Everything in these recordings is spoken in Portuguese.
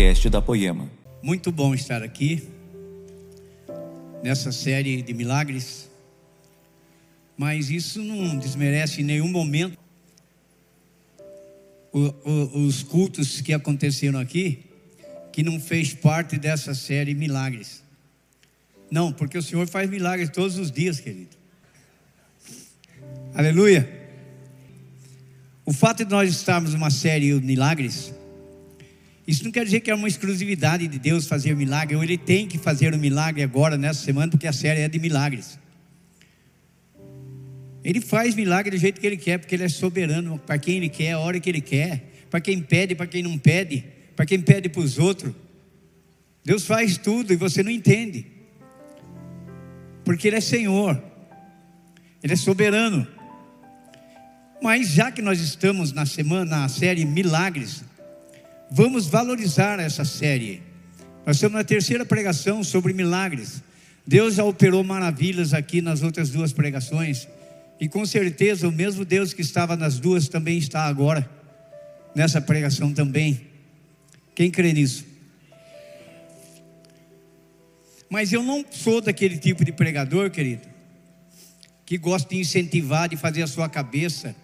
podcast da Poema. Muito bom estar aqui nessa série de milagres, mas isso não desmerece em nenhum momento o, o, os cultos que aconteceram aqui, que não fez parte dessa série Milagres. Não, porque o Senhor faz milagres todos os dias, querido. Aleluia. O fato de nós estarmos numa série Milagres, isso não quer dizer que é uma exclusividade de Deus fazer milagre, ou Ele tem que fazer um milagre agora, nessa semana, porque a série é de milagres. Ele faz milagre do jeito que Ele quer, porque Ele é soberano, para quem Ele quer, a hora que Ele quer, para quem pede, para quem não pede, para quem pede para os outros. Deus faz tudo e você não entende, porque Ele é Senhor, Ele é soberano. Mas já que nós estamos na semana, na série Milagres, vamos valorizar essa série. Nós estamos na terceira pregação sobre milagres. Deus já operou maravilhas aqui nas outras duas pregações. E com certeza o mesmo Deus que estava nas duas também está agora, nessa pregação também. Quem crê nisso? Mas eu não sou daquele tipo de pregador, querido, que gosta de incentivar, de fazer a sua cabeça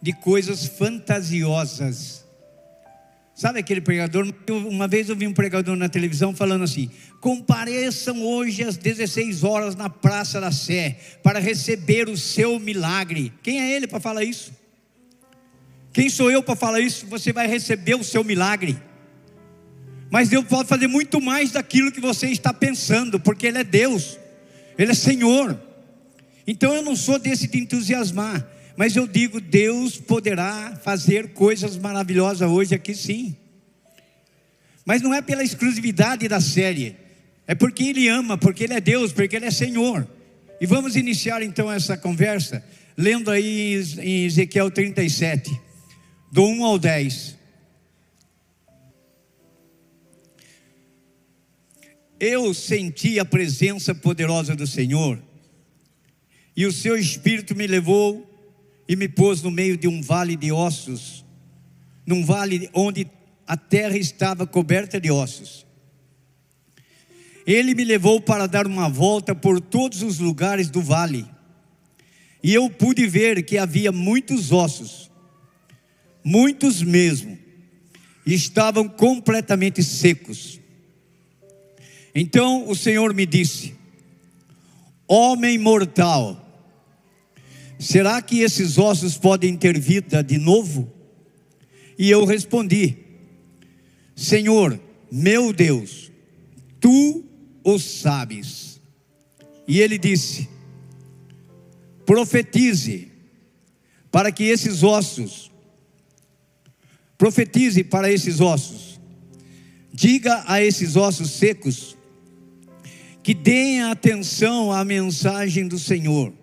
de coisas fantasiosas. Sabe aquele pregador? Uma vez eu vi um pregador na televisão falando assim: compareçam hoje às 16 horas na Praça da Sé para receber o seu milagre. Quem é ele para falar isso? Quem sou eu para falar isso? Você vai receber o seu milagre. Mas Deus pode fazer muito mais daquilo que você está pensando, porque Ele é Deus, Ele é Senhor. Então eu não sou desse de entusiasmar. Mas eu digo, Deus poderá fazer coisas maravilhosas hoje aqui sim. Mas não é pela exclusividade da série, é porque Ele ama, porque Ele é Deus, porque Ele é Senhor. E vamos iniciar então essa conversa, lendo aí em Ezequiel 37, do 1 ao 10. Eu senti a presença poderosa do Senhor, e o seu espírito me levou e me pôs no meio de um vale de ossos, num vale onde a terra estava coberta de ossos. Ele me levou para dar uma volta por todos os lugares do vale, e eu pude ver que havia muitos ossos, muitos mesmo, e estavam completamente secos. Então o Senhor me disse: Homem mortal, Será que esses ossos podem ter vida de novo? E eu respondi: Senhor, meu Deus, tu o sabes. E ele disse: Profetize para que esses ossos, profetize para esses ossos, diga a esses ossos secos que deem atenção à mensagem do Senhor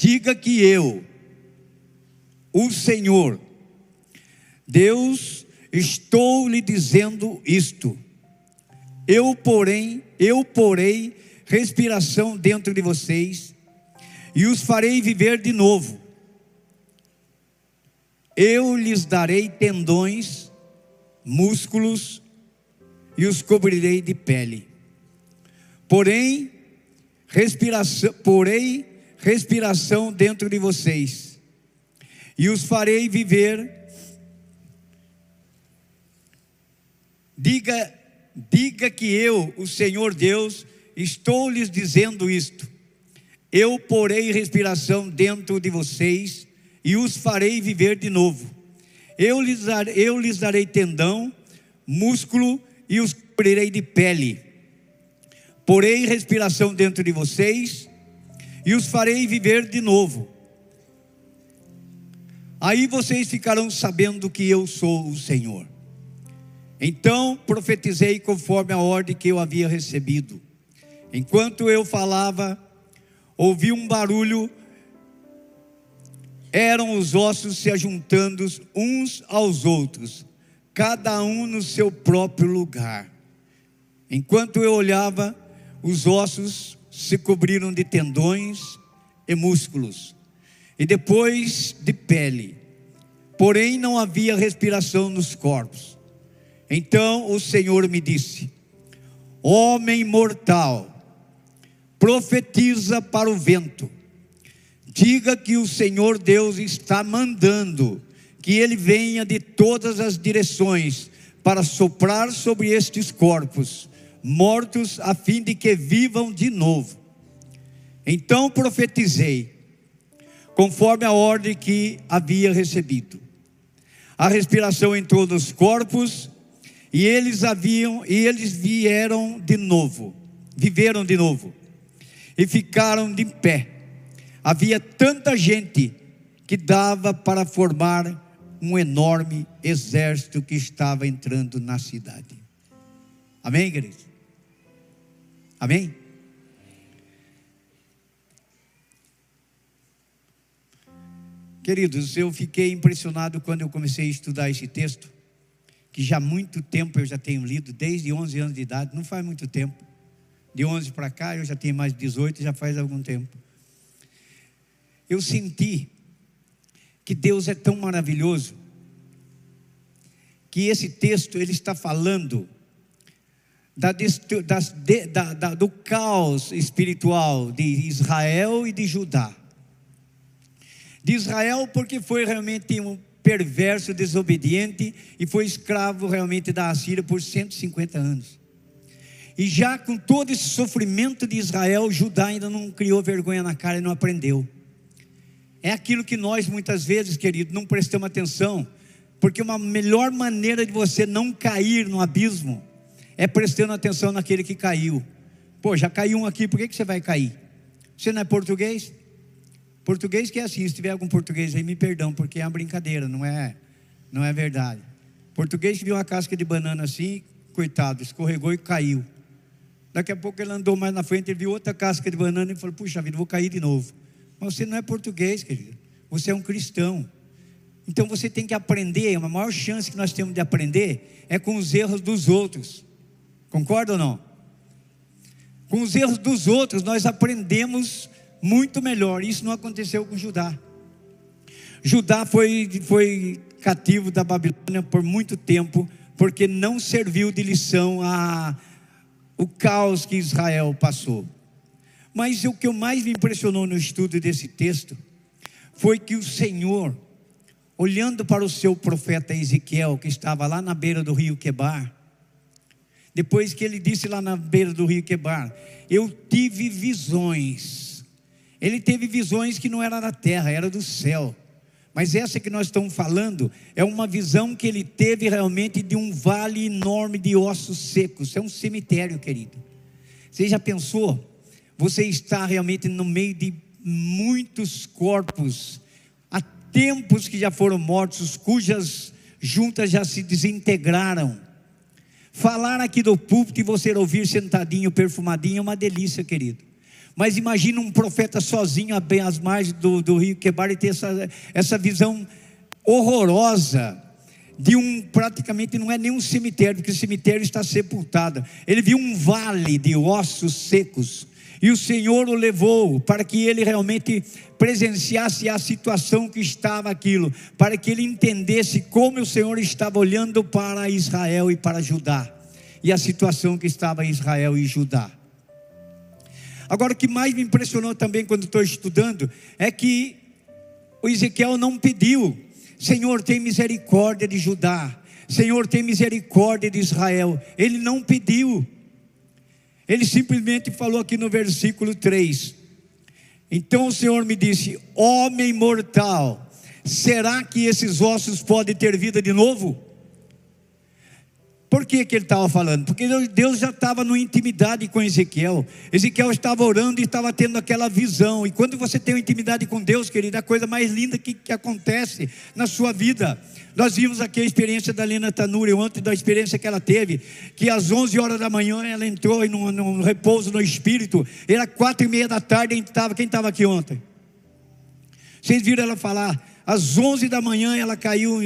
diga que eu, o Senhor, Deus, estou lhe dizendo isto. Eu, porém, eu porei respiração dentro de vocês e os farei viver de novo. Eu lhes darei tendões, músculos e os cobrirei de pele. Porém, respiração, porém respiração dentro de vocês, e os farei viver. Diga, diga que eu, o Senhor Deus, estou lhes dizendo isto. Eu porei respiração dentro de vocês e os farei viver de novo. Eu lhes, dar, eu lhes darei tendão, músculo e os cobrirei de pele. Porei respiração dentro de vocês e os farei viver de novo. Aí vocês ficarão sabendo que eu sou o Senhor. Então profetizei conforme a ordem que eu havia recebido. Enquanto eu falava, ouvi um barulho, eram os ossos se ajuntando uns aos outros, cada um no seu próprio lugar. Enquanto eu olhava, os ossos se cobriram de tendões e músculos, e depois de pele. Porém, não havia respiração nos corpos. Então o Senhor me disse: Homem mortal, profetiza para o vento, diga que o Senhor Deus está mandando que ele venha de todas as direções para soprar sobre estes corpos mortos, a fim de que vivam de novo. Então profetizei, conforme a ordem que havia recebido. A respiração entrou nos corpos e eles haviam e eles vieram de novo, viveram de novo e ficaram de pé. Havia tanta gente que dava para formar um enorme exército que estava entrando na cidade. Amém, igreja? Amém? Queridos, eu fiquei impressionado quando eu comecei a estudar esse texto, que já há muito tempo eu já tenho lido, desde 11 anos de idade, não faz muito tempo. De 11 para cá eu já tenho mais de 18, já faz algum tempo. Eu senti que Deus é tão maravilhoso que esse texto ele está falando da, da, da, do caos espiritual de Israel e de Judá. De Israel, porque foi realmente um perverso, desobediente e foi escravo realmente da Assíria por 150 anos. E já com todo esse sofrimento de Israel, Judá ainda não criou vergonha na cara e não aprendeu. É aquilo que nós muitas vezes, querido, não prestamos atenção, porque uma melhor maneira de você não cair no abismo é prestando atenção naquele que caiu. Pô, já caiu um aqui, por que, que você vai cair? Você não é português? Português que é assim, se tiver algum português aí, me perdão, porque é uma brincadeira, não é, não é verdade. Português que viu uma casca de banana assim, coitado, escorregou e caiu. Daqui a pouco ele andou mais na frente, ele viu outra casca de banana e falou: Puxa vida, vou cair de novo. Mas você não é português, querido. Você é um cristão. Então você tem que aprender. A maior chance que nós temos de aprender é com os erros dos outros. Concorda ou não? Com os erros dos outros nós aprendemos muito melhor. Isso não aconteceu com Judá. Judá foi, foi cativo da Babilônia por muito tempo, porque não serviu de lição a o caos que Israel passou. Mas o que mais me impressionou no estudo desse texto foi que o Senhor, olhando para o seu profeta Ezequiel, que estava lá na beira do rio Quebar, depois que ele disse lá na beira do rio Quebar, eu tive visões. Ele teve visões que não era da terra, era do céu. Mas essa que nós estamos falando é uma visão que ele teve realmente de um vale enorme de ossos secos. É um cemitério, querido. Você já pensou? Você está realmente no meio de muitos corpos, há tempos que já foram mortos, cujas juntas já se desintegraram. Falar aqui do púlpito e você ouvir sentadinho, perfumadinho, é uma delícia, querido. Mas imagina um profeta sozinho às margens do, do rio Quebar e ter essa, essa visão horrorosa de um, praticamente não é nem um cemitério, porque o cemitério está sepultado. Ele viu um vale de ossos secos, e o Senhor o levou para que ele realmente presenciasse a situação que estava aquilo, para que ele entendesse como o Senhor estava olhando para Israel e para Judá, e a situação que estava Israel e Judá. Agora, o que mais me impressionou também quando estou estudando é que o Ezequiel não pediu, Senhor, tem misericórdia de Judá, Senhor, tem misericórdia de Israel. Ele não pediu. Ele simplesmente falou aqui no versículo 3. Então o Senhor me disse: Homem mortal, será que esses ossos podem ter vida de novo? Por que, que ele estava falando? Porque Deus já estava no intimidade com Ezequiel. Ezequiel estava orando e estava tendo aquela visão. E quando você tem uma intimidade com Deus, querido, é a coisa mais linda que, que acontece na sua vida. Nós vimos aqui a experiência da Lena Tanuri ontem, da experiência que ela teve, que às 11 horas da manhã ela entrou num, repouso no espírito. Era quatro e meia da tarde, quem estava quem estava aqui ontem? Vocês viram ela falar? Às 11 da manhã ela caiu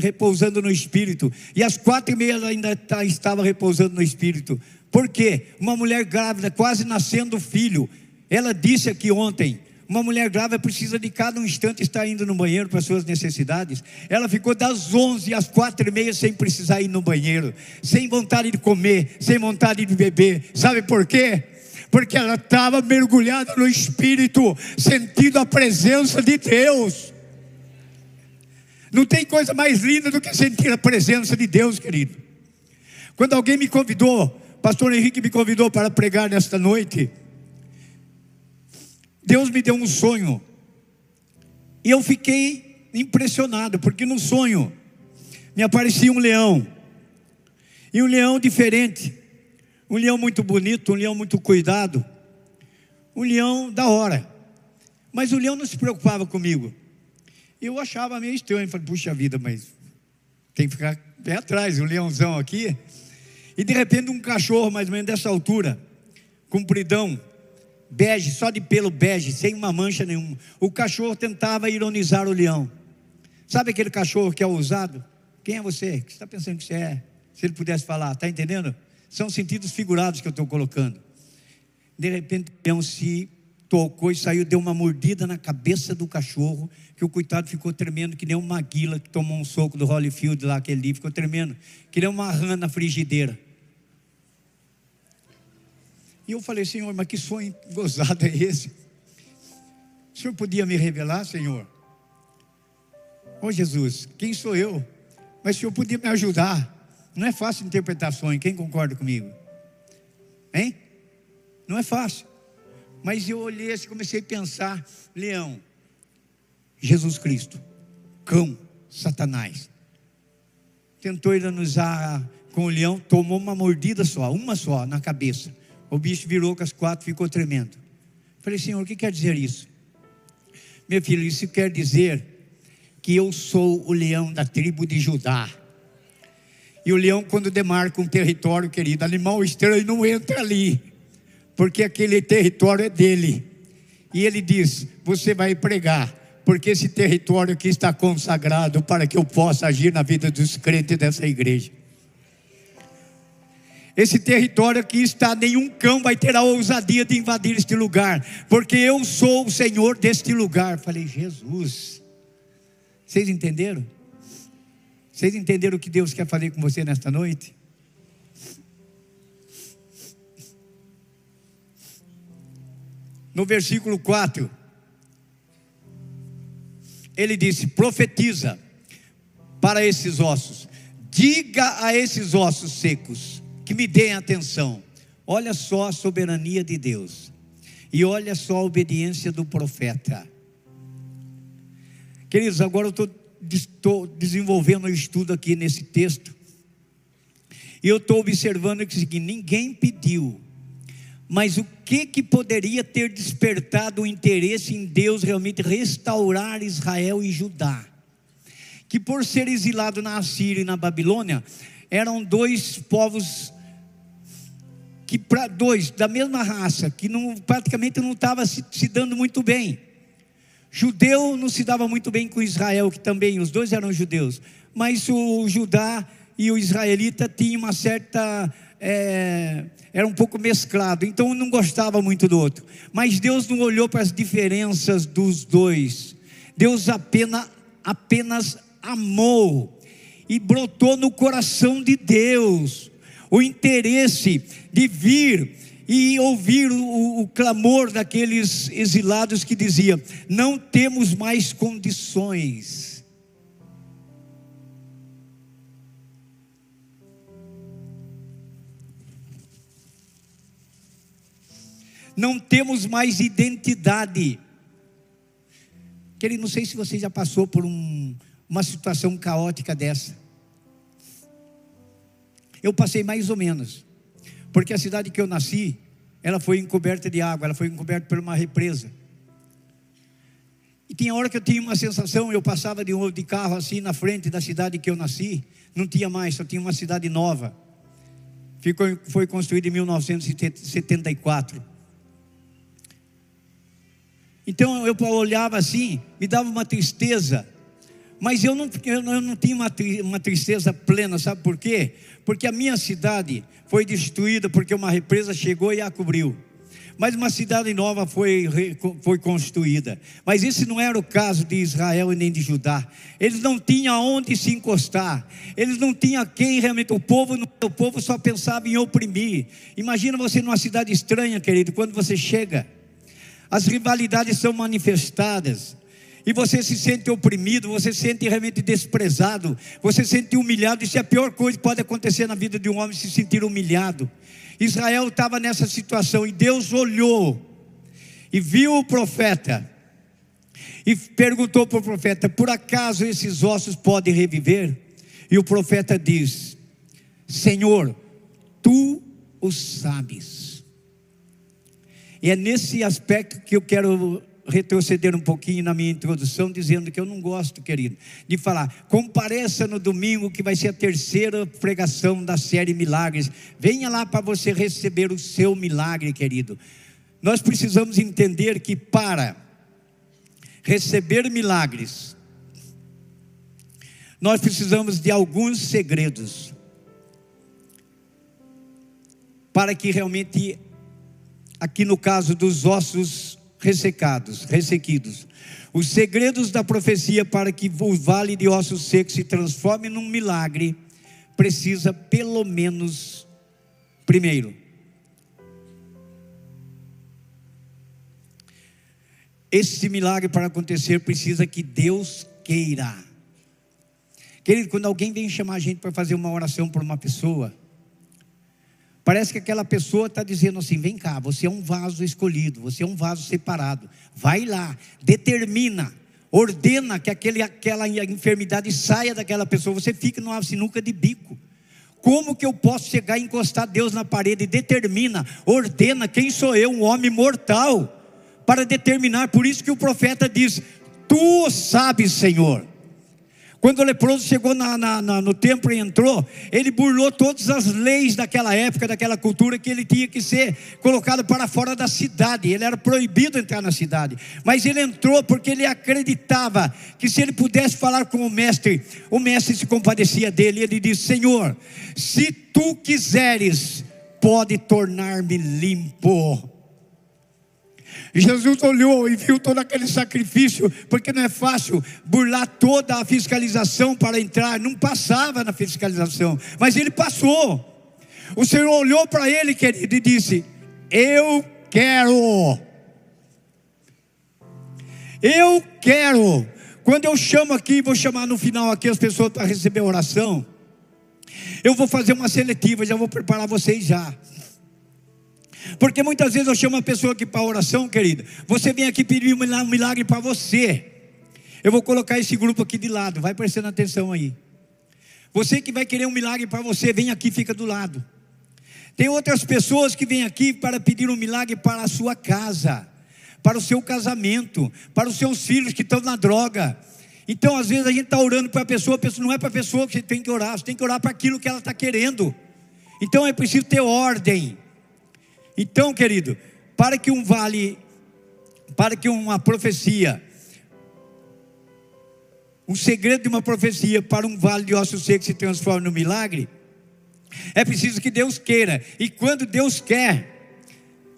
repousando no Espírito. E às quatro e meia ela ainda tá, estava repousando no Espírito. Por quê? Uma mulher grávida, quase nascendo filho. Ela disse aqui ontem: Uma mulher grávida precisa de cada um instante estar indo no banheiro para suas necessidades. Ela ficou das 11 às quatro e meia sem precisar ir no banheiro, sem vontade de comer, sem vontade de beber. Sabe por quê? Porque ela estava mergulhada no Espírito, sentindo a presença de Deus. Não tem coisa mais linda do que sentir a presença de Deus, querido. Quando alguém me convidou, pastor Henrique me convidou para pregar nesta noite, Deus me deu um sonho. E eu fiquei impressionado, porque no sonho me aparecia um leão. E um leão diferente. Um leão muito bonito, um leão muito cuidado. Um leão da hora. Mas o leão não se preocupava comigo. Eu achava meio estranho. Falei, puxa vida, mas tem que ficar bem atrás, um leãozão aqui. E de repente um cachorro, mais ou menos dessa altura, compridão, bege, só de pelo bege, sem uma mancha nenhuma. O cachorro tentava ironizar o leão. Sabe aquele cachorro que é ousado? Quem é você? O que você está pensando que você é? Se ele pudesse falar, está entendendo? São sentidos figurados que eu estou colocando. De repente o leão se tocou e saiu, deu uma mordida na cabeça do cachorro, que o coitado ficou tremendo, que nem uma maguila que tomou um soco do Holyfield lá, aquele dia, ficou tremendo, que nem uma rã na frigideira. E eu falei, Senhor, mas que sonho gozado é esse? O Senhor podia me revelar, Senhor? Ô oh, Jesus, quem sou eu? Mas o Senhor podia me ajudar. Não é fácil interpretar sonho, quem concorda comigo? Hein? Não é fácil. Mas eu olhei assim, comecei a pensar: leão, Jesus Cristo, cão, Satanás. Tentou ironizar com o leão, tomou uma mordida só, uma só, na cabeça. O bicho virou com as quatro, ficou tremendo. Falei, Senhor, o que quer dizer isso? Meu filho, isso quer dizer que eu sou o leão da tribo de Judá. E o leão, quando demarca um território, querido, animal estranho não entra ali, porque aquele território é dele. E ele diz: Você vai pregar, porque esse território aqui está consagrado para que eu possa agir na vida dos crentes dessa igreja. Esse território aqui está, nenhum cão vai ter a ousadia de invadir este lugar, porque eu sou o Senhor deste lugar. Falei, Jesus, vocês entenderam? Vocês entenderam o que Deus quer fazer com você nesta noite? No versículo 4, ele disse: profetiza para esses ossos, diga a esses ossos secos, que me deem atenção. Olha só a soberania de Deus. E olha só a obediência do profeta. Queridos, agora eu estou desenvolvendo um estudo aqui nesse texto. E eu estou observando que ninguém pediu. Mas o que, que poderia ter despertado o interesse em Deus realmente restaurar Israel e Judá? Que por ser exilado na Assíria e na Babilônia, eram dois povos que para dois da mesma raça, que não, praticamente não estava se, se dando muito bem. Judeu não se dava muito bem com Israel, que também os dois eram judeus, mas o Judá e o israelita tinham uma certa. É, era um pouco mesclado, então um não gostava muito do outro. Mas Deus não olhou para as diferenças dos dois, Deus apenas, apenas amou e brotou no coração de Deus o interesse de vir e ouvir o, o, clamor daqueles exilados que diziam: não temos mais condições. Não temos mais identidade. Querido, não sei se você já passou por um, uma situação caótica dessa. Eu passei mais ou menos, porque a cidade que eu nasci, ela foi encoberta de água, ela foi encoberta por uma represa. E tinha hora que eu tinha uma sensação, eu passava de, de carro assim na frente da cidade que eu nasci, não tinha mais, só tinha uma cidade nova. Ficou, foi construída em 1974. Então eu olhava assim, me dava uma tristeza, mas eu não, eu não tinha uma, uma tristeza plena, sabe por quê? Porque a minha cidade foi destruída porque uma represa chegou e a cobriu. mas uma cidade nova foi, foi construída. Mas esse não era o caso de Israel e nem de Judá. Eles não tinham aonde se encostar. Eles não tinham quem realmente. O povo, o povo só pensava em oprimir. Imagina você numa cidade estranha, querido, quando você chega. As rivalidades são manifestadas e você se sente oprimido, você se sente realmente desprezado, você se sente humilhado. Isso é a pior coisa que pode acontecer na vida de um homem, se sentir humilhado. Israel estava nessa situação e Deus olhou e viu o profeta e perguntou para o profeta: Por acaso esses ossos podem reviver? E o profeta diz: Senhor, tu o sabes. E é nesse aspecto que eu quero retroceder um pouquinho na minha introdução, dizendo que eu não gosto, querido, de falar, compareça no domingo, que vai ser a terceira pregação da série Milagres. Venha lá para você receber o seu milagre, querido. Nós precisamos entender que para receber milagres, nós precisamos de alguns segredos para que realmente, aqui no caso dos ossos ressecados, ressequidos. Os segredos da profecia para que o vale de ossos secos se transforme num milagre precisa pelo menos primeiro Esse milagre para acontecer precisa que Deus queira. Querido, quando alguém vem chamar a gente para fazer uma oração por uma pessoa, Parece que aquela pessoa está dizendo assim: vem cá, você é um vaso escolhido, você é um vaso separado. Vai lá, determina, ordena que aquele, aquela enfermidade saia daquela pessoa. Você fica numa sinuca de bico. Como que eu posso chegar e encostar Deus na parede? Determina, ordena quem sou eu, um homem mortal, para determinar. Por isso que o profeta diz: Tu sabes, Senhor. Quando o leproso chegou na, na, na, no templo e entrou, ele burlou todas as leis daquela época, daquela cultura, que ele tinha que ser colocado para fora da cidade. Ele era proibido entrar na cidade. Mas ele entrou porque ele acreditava que se ele pudesse falar com o mestre, o mestre se compadecia dele. Ele disse: Senhor, se tu quiseres, pode tornar-me limpo. Jesus olhou e viu todo aquele sacrifício, porque não é fácil burlar toda a fiscalização para entrar, não passava na fiscalização, mas ele passou. O Senhor olhou para ele, querido, e disse: Eu quero. Eu quero. Quando eu chamo aqui, vou chamar no final aqui as pessoas para receber oração. Eu vou fazer uma seletiva, já vou preparar vocês já. Porque muitas vezes eu chamo uma pessoa aqui para oração, querida. Você vem aqui pedir um milagre para você. Eu vou colocar esse grupo aqui de lado, vai prestando atenção aí. Você que vai querer um milagre para você, vem aqui, fica do lado. Tem outras pessoas que vêm aqui para pedir um milagre para a sua casa, para o seu casamento, para os seus filhos que estão na droga. Então, às vezes, a gente está orando para a a pessoa não é para a pessoa que você tem que orar, você tem que orar para aquilo que ela está querendo. Então é preciso ter ordem. Então, querido, para que um vale, para que uma profecia, o segredo de uma profecia para um vale de ossos secos se transforme no milagre, é preciso que Deus queira. E quando Deus quer,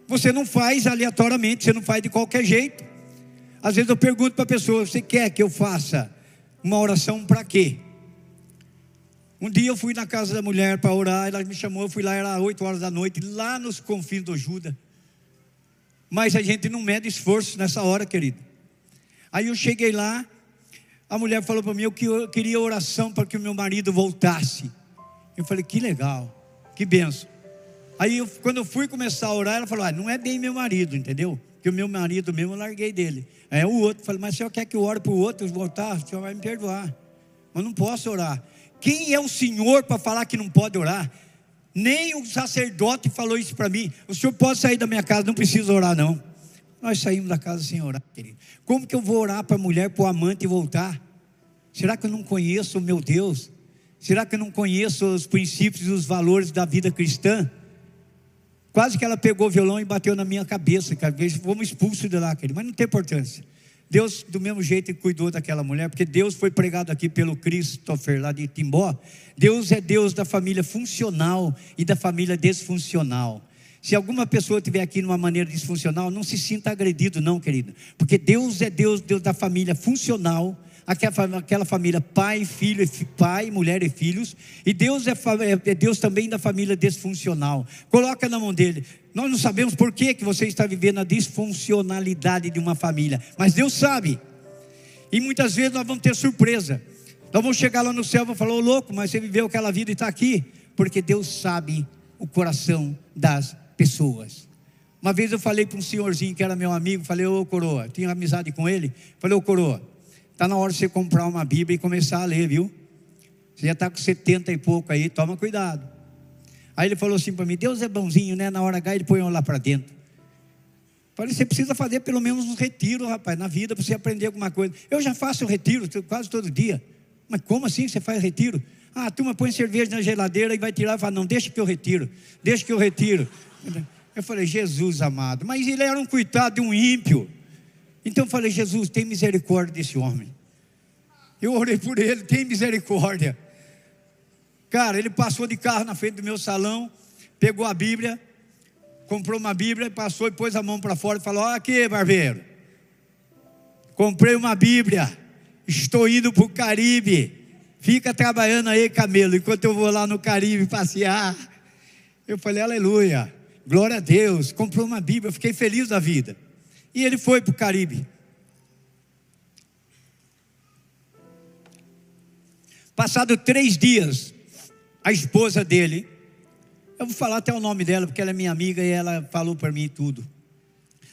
você não faz aleatoriamente, você não faz de qualquer jeito. Às vezes eu pergunto para a pessoa: você quer que eu faça uma oração para quê? Um dia eu fui na casa da mulher para orar, ela me chamou, eu fui lá, era 8 horas da noite, lá nos confins do Juda. Mas a gente não mede esforço nessa hora, querido. Aí eu cheguei lá, a mulher falou para mim, eu queria oração para que o meu marido voltasse. Eu falei, que legal, que benção. Aí eu, quando eu fui começar a orar, ela falou, ah, não é bem meu marido, entendeu? Que o meu marido mesmo eu larguei dele. Aí o outro, falei, mas o senhor quer que eu ore para o outro voltar? O senhor vai me perdoar. Mas não posso orar. Quem é o Senhor para falar que não pode orar? Nem o sacerdote falou isso para mim. O senhor pode sair da minha casa, não precisa orar, não. Nós saímos da casa sem orar, querido. Como que eu vou orar para a mulher, para o amante voltar? Será que eu não conheço o meu Deus? Será que eu não conheço os princípios e os valores da vida cristã? Quase que ela pegou o violão e bateu na minha cabeça, cara. Fomos expulsos de lá, querido. Mas não tem importância. Deus, do mesmo jeito, cuidou daquela mulher, porque Deus foi pregado aqui pelo Christopher, lá de Timbó. Deus é Deus da família funcional e da família desfuncional. Se alguma pessoa estiver aqui numa maneira disfuncional, não se sinta agredido, não, querido. Porque Deus é Deus, Deus da família funcional, aquela, aquela família pai, filho, pai, mulher e filhos. E Deus é, é, é Deus também da família disfuncional. Coloca na mão dele. Nós não sabemos por que, que você está vivendo a disfuncionalidade de uma família, mas Deus sabe. E muitas vezes nós vamos ter surpresa. Nós vamos chegar lá no céu e vamos falar, ô louco, mas você viveu aquela vida e está aqui. Porque Deus sabe o coração das pessoas. Uma vez eu falei para um senhorzinho que era meu amigo, falei, ô coroa, tinha amizade com ele, falei, ô coroa, está na hora de você comprar uma Bíblia e começar a ler, viu? Você já está com 70 e pouco aí, toma cuidado. Aí ele falou assim para mim, Deus é bonzinho, né? Na hora H ele põe eu lá para dentro. Falei, você precisa fazer pelo menos um retiro, rapaz, na vida, para você aprender alguma coisa. Eu já faço retiro quase todo dia. Mas como assim você faz retiro? Ah, a turma põe cerveja na geladeira e vai tirar e fala, não, deixa que eu retiro, deixa que eu retiro. Eu falei, Jesus amado, mas ele era um coitado de um ímpio. Então eu falei, Jesus, tem misericórdia desse homem. Eu orei por ele, tem misericórdia. Cara, ele passou de carro na frente do meu salão, pegou a Bíblia, comprou uma Bíblia, passou e pôs a mão para fora e falou: Olha aqui, barbeiro, comprei uma Bíblia, estou indo para o Caribe. Fica trabalhando aí, camelo, enquanto eu vou lá no Caribe passear. Eu falei, aleluia, glória a Deus. Comprou uma Bíblia, fiquei feliz da vida. E ele foi para o Caribe. Passado três dias, a esposa dele, eu vou falar até o nome dela, porque ela é minha amiga e ela falou para mim tudo.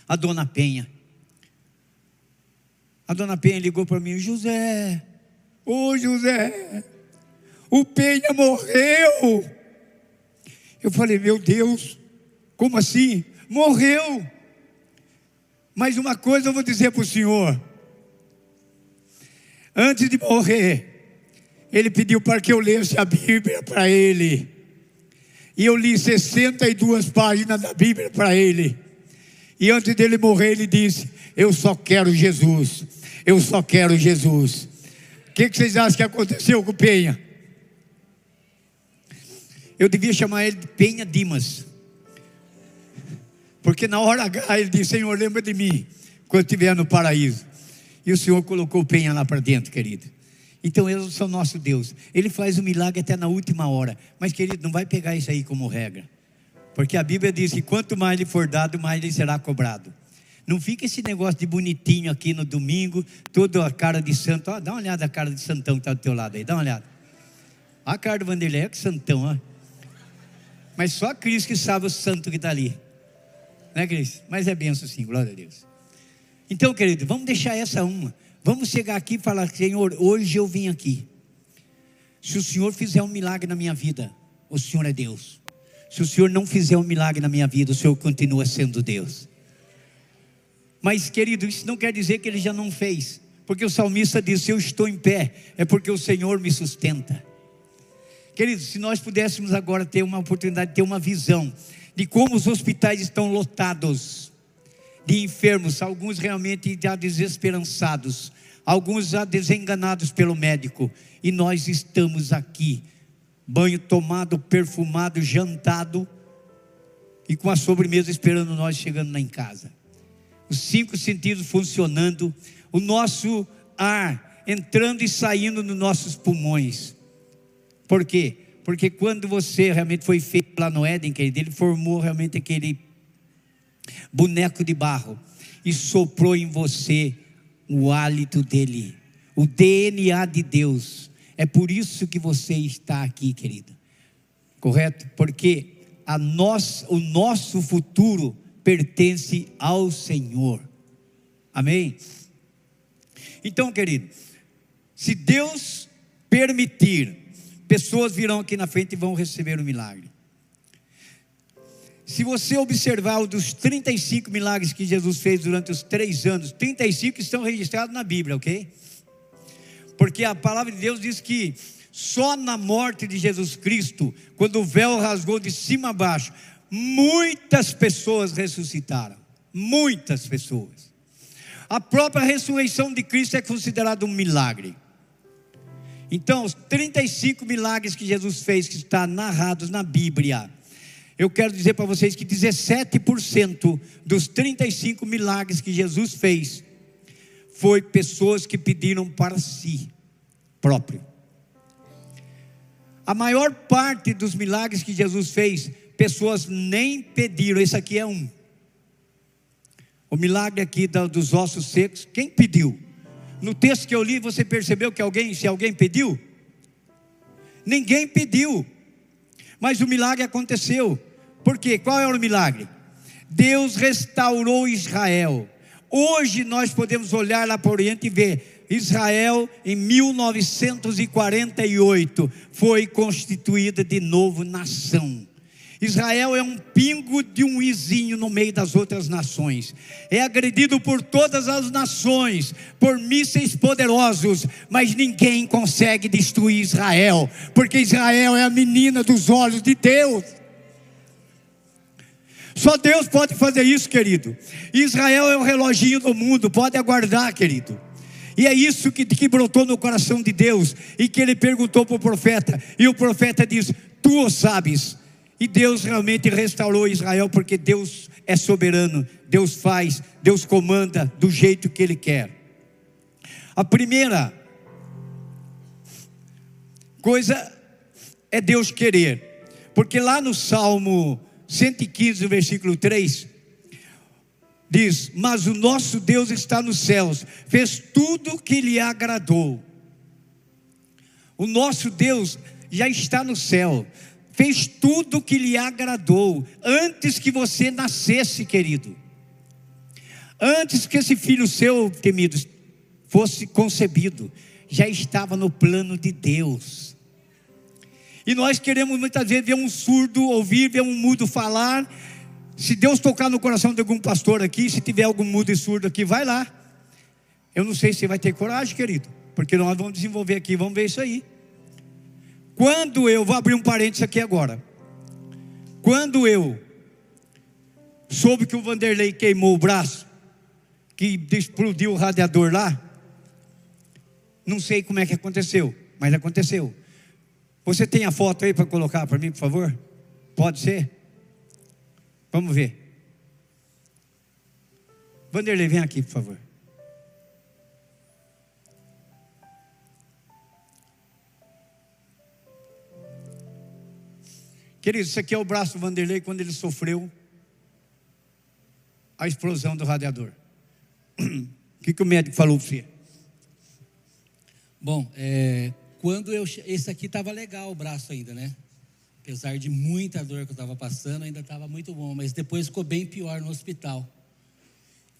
A dona Penha. A dona Penha ligou para mim, José, Ô José, o Penha morreu. Eu falei, meu Deus, como assim? Morreu. Mas uma coisa eu vou dizer para o senhor. Antes de morrer, ele pediu para que eu lesse a Bíblia para ele. E eu li 62 páginas da Bíblia para ele. E antes dele morrer, ele disse: Eu só quero Jesus. Eu só quero Jesus. O que, que vocês acham que aconteceu com o Penha? Eu devia chamar ele de Penha Dimas. Porque na hora H ele disse: Senhor, lembra de mim quando estiver no paraíso. E o Senhor colocou o Penha lá para dentro, querido. Então, eles são nosso Deus. Ele faz o milagre até na última hora. Mas, querido, não vai pegar isso aí como regra. Porque a Bíblia diz que quanto mais lhe for dado, mais lhe será cobrado. Não fica esse negócio de bonitinho aqui no domingo, toda a cara de santo. Ó, dá uma olhada a cara de santão que está do teu lado aí, dá uma olhada. a cara do Vanderlei, é que santão, ó. Mas só Cristo que sabe o santo que está ali. Né, Cris? Mas é benção sim, glória a Deus. Então, querido, vamos deixar essa uma. Vamos chegar aqui e falar, Senhor, hoje eu vim aqui. Se o Senhor fizer um milagre na minha vida, o Senhor é Deus. Se o Senhor não fizer um milagre na minha vida, o Senhor continua sendo Deus. Mas, querido, isso não quer dizer que ele já não fez, porque o salmista diz: Se eu estou em pé, é porque o Senhor me sustenta. Querido, se nós pudéssemos agora ter uma oportunidade de ter uma visão de como os hospitais estão lotados de enfermos, alguns realmente já desesperançados, alguns já desenganados pelo médico, e nós estamos aqui, banho tomado, perfumado, jantado, e com a sobremesa esperando nós chegando lá em casa os cinco sentidos funcionando, o nosso ar entrando e saindo nos nossos pulmões. Por quê? Porque quando você realmente foi feito lá no Éden, querido, ele formou realmente aquele boneco de barro e soprou em você o hálito dele, o DNA de Deus. É por isso que você está aqui, querido. Correto? Porque a nós, o nosso futuro pertence ao Senhor. Amém? Então, querido, se Deus permitir, pessoas virão aqui na frente e vão receber o milagre. Se você observar os dos 35 milagres que Jesus fez durante os três anos, 35 estão registrados na Bíblia, ok? Porque a palavra de Deus diz que só na morte de Jesus Cristo, quando o véu rasgou de cima a baixo, muitas pessoas ressuscitaram. Muitas pessoas. A própria ressurreição de Cristo é considerada um milagre. Então, os 35 milagres que Jesus fez, que está narrados na Bíblia, eu quero dizer para vocês que 17% dos 35 milagres que Jesus fez foi pessoas que pediram para si próprio. A maior parte dos milagres que Jesus fez, pessoas nem pediram. Esse aqui é um. O milagre aqui dos ossos secos, quem pediu? No texto que eu li, você percebeu que alguém, se alguém pediu? Ninguém pediu. Mas o milagre aconteceu. Por quê? Qual é o milagre? Deus restaurou Israel. Hoje nós podemos olhar lá para o Oriente e ver Israel em 1948 foi constituída de novo nação. Israel é um pingo de um izinho no meio das outras nações. É agredido por todas as nações, por mísseis poderosos, mas ninguém consegue destruir Israel, porque Israel é a menina dos olhos de Deus. Só Deus pode fazer isso, querido. Israel é o reloginho do mundo, pode aguardar, querido. E é isso que, que brotou no coração de Deus, e que ele perguntou para o profeta, e o profeta diz: Tu o sabes. E Deus realmente restaurou Israel, porque Deus é soberano, Deus faz, Deus comanda do jeito que Ele quer. A primeira coisa é Deus querer, porque lá no Salmo 115, versículo 3, diz: Mas o nosso Deus está nos céus, fez tudo que lhe agradou. O nosso Deus já está no céu fez tudo o que lhe agradou, antes que você nascesse, querido. Antes que esse filho seu, temido, fosse concebido, já estava no plano de Deus. E nós queremos muitas vezes ver um surdo ouvir, ver um mudo falar. Se Deus tocar no coração de algum pastor aqui, se tiver algum mudo e surdo aqui, vai lá. Eu não sei se vai ter coragem, querido, porque nós vamos desenvolver aqui, vamos ver isso aí. Quando eu, vou abrir um parênteses aqui agora. Quando eu soube que o Vanderlei queimou o braço, que explodiu o radiador lá, não sei como é que aconteceu, mas aconteceu. Você tem a foto aí para colocar para mim, por favor? Pode ser? Vamos ver. Vanderlei, vem aqui, por favor. Querido, isso aqui é o braço do Vanderlei quando ele sofreu a explosão do radiador. O que, que o médico falou para você? Bom, é, quando eu. Esse aqui estava legal o braço ainda, né? Apesar de muita dor que eu estava passando, ainda estava muito bom. Mas depois ficou bem pior no hospital.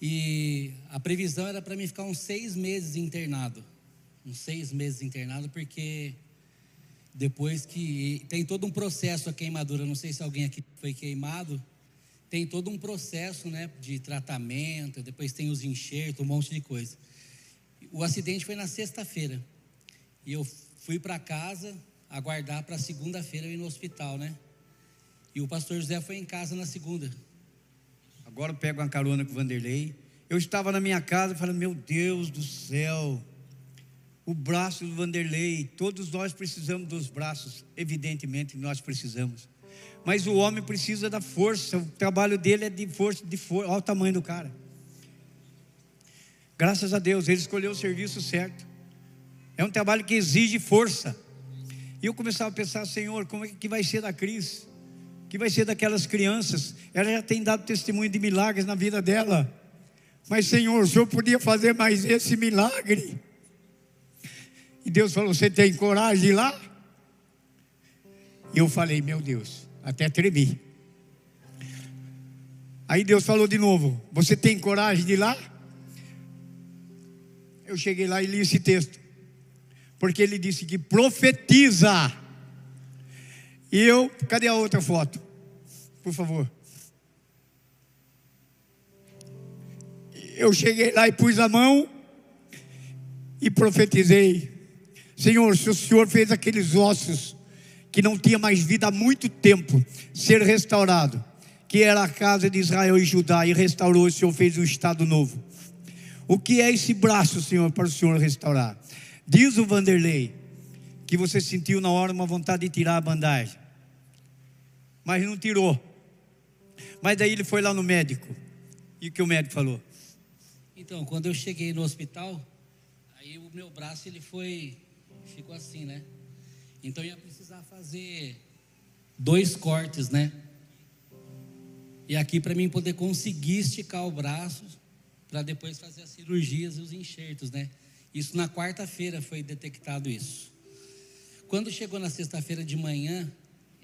E a previsão era para mim ficar uns seis meses internado. Uns seis meses internado, porque depois que tem todo um processo a queimadura, não sei se alguém aqui foi queimado, tem todo um processo, né, de tratamento, depois tem os enxertos, um monte de coisa. O acidente foi na sexta-feira. E eu fui para casa aguardar para segunda-feira ir no hospital, né? E o pastor José foi em casa na segunda. Agora eu pego uma carona com o Vanderlei. Eu estava na minha casa falando, meu Deus do céu, o braço do Vanderlei, todos nós precisamos dos braços, evidentemente nós precisamos. Mas o homem precisa da força, o trabalho dele é de força, de força, olha o tamanho do cara. Graças a Deus, ele escolheu o serviço certo. É um trabalho que exige força. E eu começava a pensar, Senhor, como é que vai ser da Cris? Que vai ser daquelas crianças? Ela já tem dado testemunho de milagres na vida dela. Mas, Senhor, o Senhor podia fazer mais esse milagre. E Deus falou: Você tem coragem de ir lá? E eu falei: Meu Deus, até tremi. Aí Deus falou de novo: Você tem coragem de ir lá? Eu cheguei lá e li esse texto. Porque ele disse que profetiza. E eu, cadê a outra foto? Por favor. Eu cheguei lá e pus a mão e profetizei. Senhor, se o Senhor fez aqueles ossos que não tinha mais vida há muito tempo ser restaurado, que era a casa de Israel e Judá, e restaurou, o Senhor fez um estado novo. O que é esse braço, Senhor, para o Senhor restaurar? Diz o Vanderlei que você sentiu na hora uma vontade de tirar a bandagem, mas não tirou. Mas daí ele foi lá no médico. E o que o médico falou? Então, quando eu cheguei no hospital, aí o meu braço ele foi, ficou assim, né? Então eu ia precisar fazer dois cortes, né? E aqui para mim poder conseguir esticar o braço para depois fazer as cirurgias e os enxertos, né? Isso na quarta-feira foi detectado isso. Quando chegou na sexta-feira de manhã,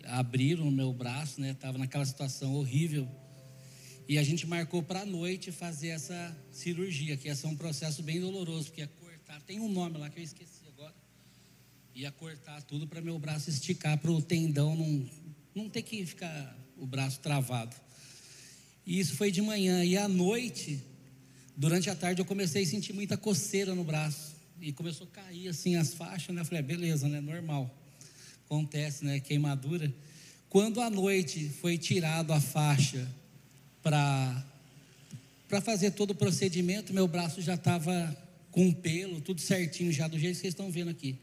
abriram o meu braço, né? Tava naquela situação horrível. E a gente marcou para a noite fazer essa cirurgia, que ia ser um processo bem doloroso, porque ia cortar, tem um nome lá que eu esqueci agora. Ia cortar tudo para meu braço esticar para o tendão não, não ter que ficar o braço travado. E isso foi de manhã. E à noite, durante a tarde, eu comecei a sentir muita coceira no braço. E começou a cair assim as faixas, né? Eu falei, é, beleza, né? Normal. Acontece, né? Queimadura. Quando à noite foi tirado a faixa para para fazer todo o procedimento, meu braço já estava com pelo, tudo certinho já, do jeito que vocês estão vendo aqui.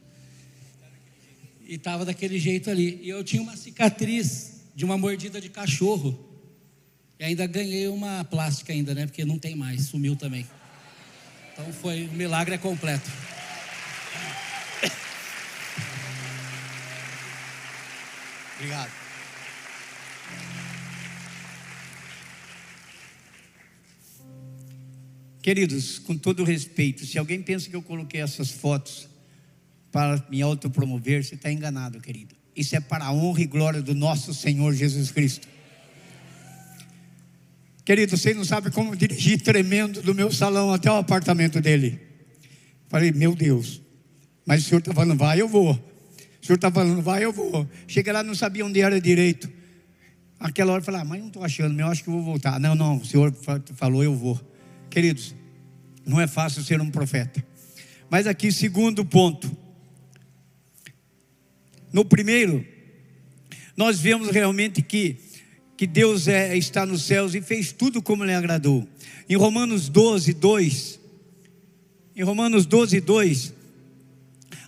E estava daquele jeito ali. E eu tinha uma cicatriz de uma mordida de cachorro. E ainda ganhei uma plástica ainda, né? Porque não tem mais, sumiu também. Então foi, o milagre é completo. Obrigado. Queridos, com todo respeito, se alguém pensa que eu coloquei essas fotos para me autopromover, você está enganado, querido. Isso é para a honra e glória do nosso Senhor Jesus Cristo. Querido, vocês não sabem como dirigir tremendo do meu salão até o apartamento dele. Falei, meu Deus, mas o senhor está falando, vai, eu vou. O senhor está falando, vai, eu vou. Chega lá, não sabia onde era direito. Aquela hora eu falei, ah, mas não estou achando, eu acho que vou voltar. Não, não, o senhor falou, eu vou. Queridos, não é fácil ser um profeta. Mas aqui, segundo ponto. No primeiro, nós vemos realmente que que Deus é, está nos céus e fez tudo como lhe agradou. Em Romanos 12, 2, em Romanos 12, 2,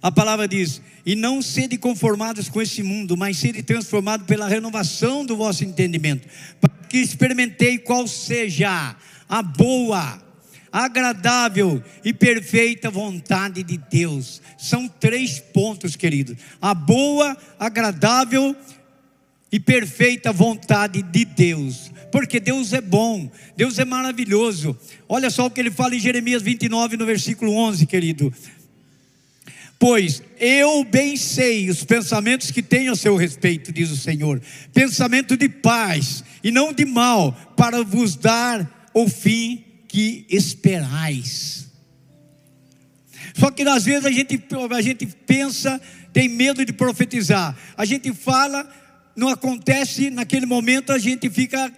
a palavra diz: E não sede conformados com esse mundo, mas sede transformado pela renovação do vosso entendimento, para que experimentei qual seja a boa, agradável e perfeita vontade de Deus. São três pontos, queridos: a boa, agradável e e perfeita vontade de Deus, porque Deus é bom, Deus é maravilhoso. Olha só o que ele fala em Jeremias 29, no versículo 11, querido. Pois eu bem sei os pensamentos que tenho a seu respeito, diz o Senhor, pensamento de paz e não de mal, para vos dar o fim que esperais. Só que às vezes a gente, a gente pensa, tem medo de profetizar, a gente fala, não acontece, naquele momento a gente fica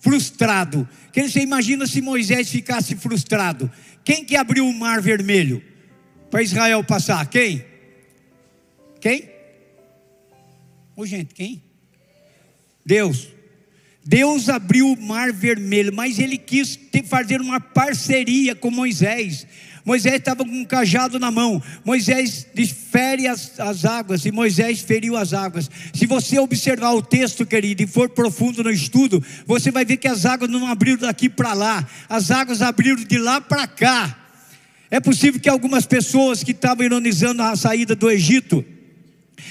frustrado. Que você imagina se Moisés ficasse frustrado? Quem que abriu o mar vermelho para Israel passar? Quem? Quem? Ô gente, quem? Deus. Deus abriu o mar vermelho, mas ele quis fazer uma parceria com Moisés. Moisés estava com um cajado na mão. Moisés desfere as, as águas e Moisés feriu as águas. Se você observar o texto, querido, e for profundo no estudo, você vai ver que as águas não abriram daqui para lá, as águas abriram de lá para cá. É possível que algumas pessoas que estavam ironizando a saída do Egito,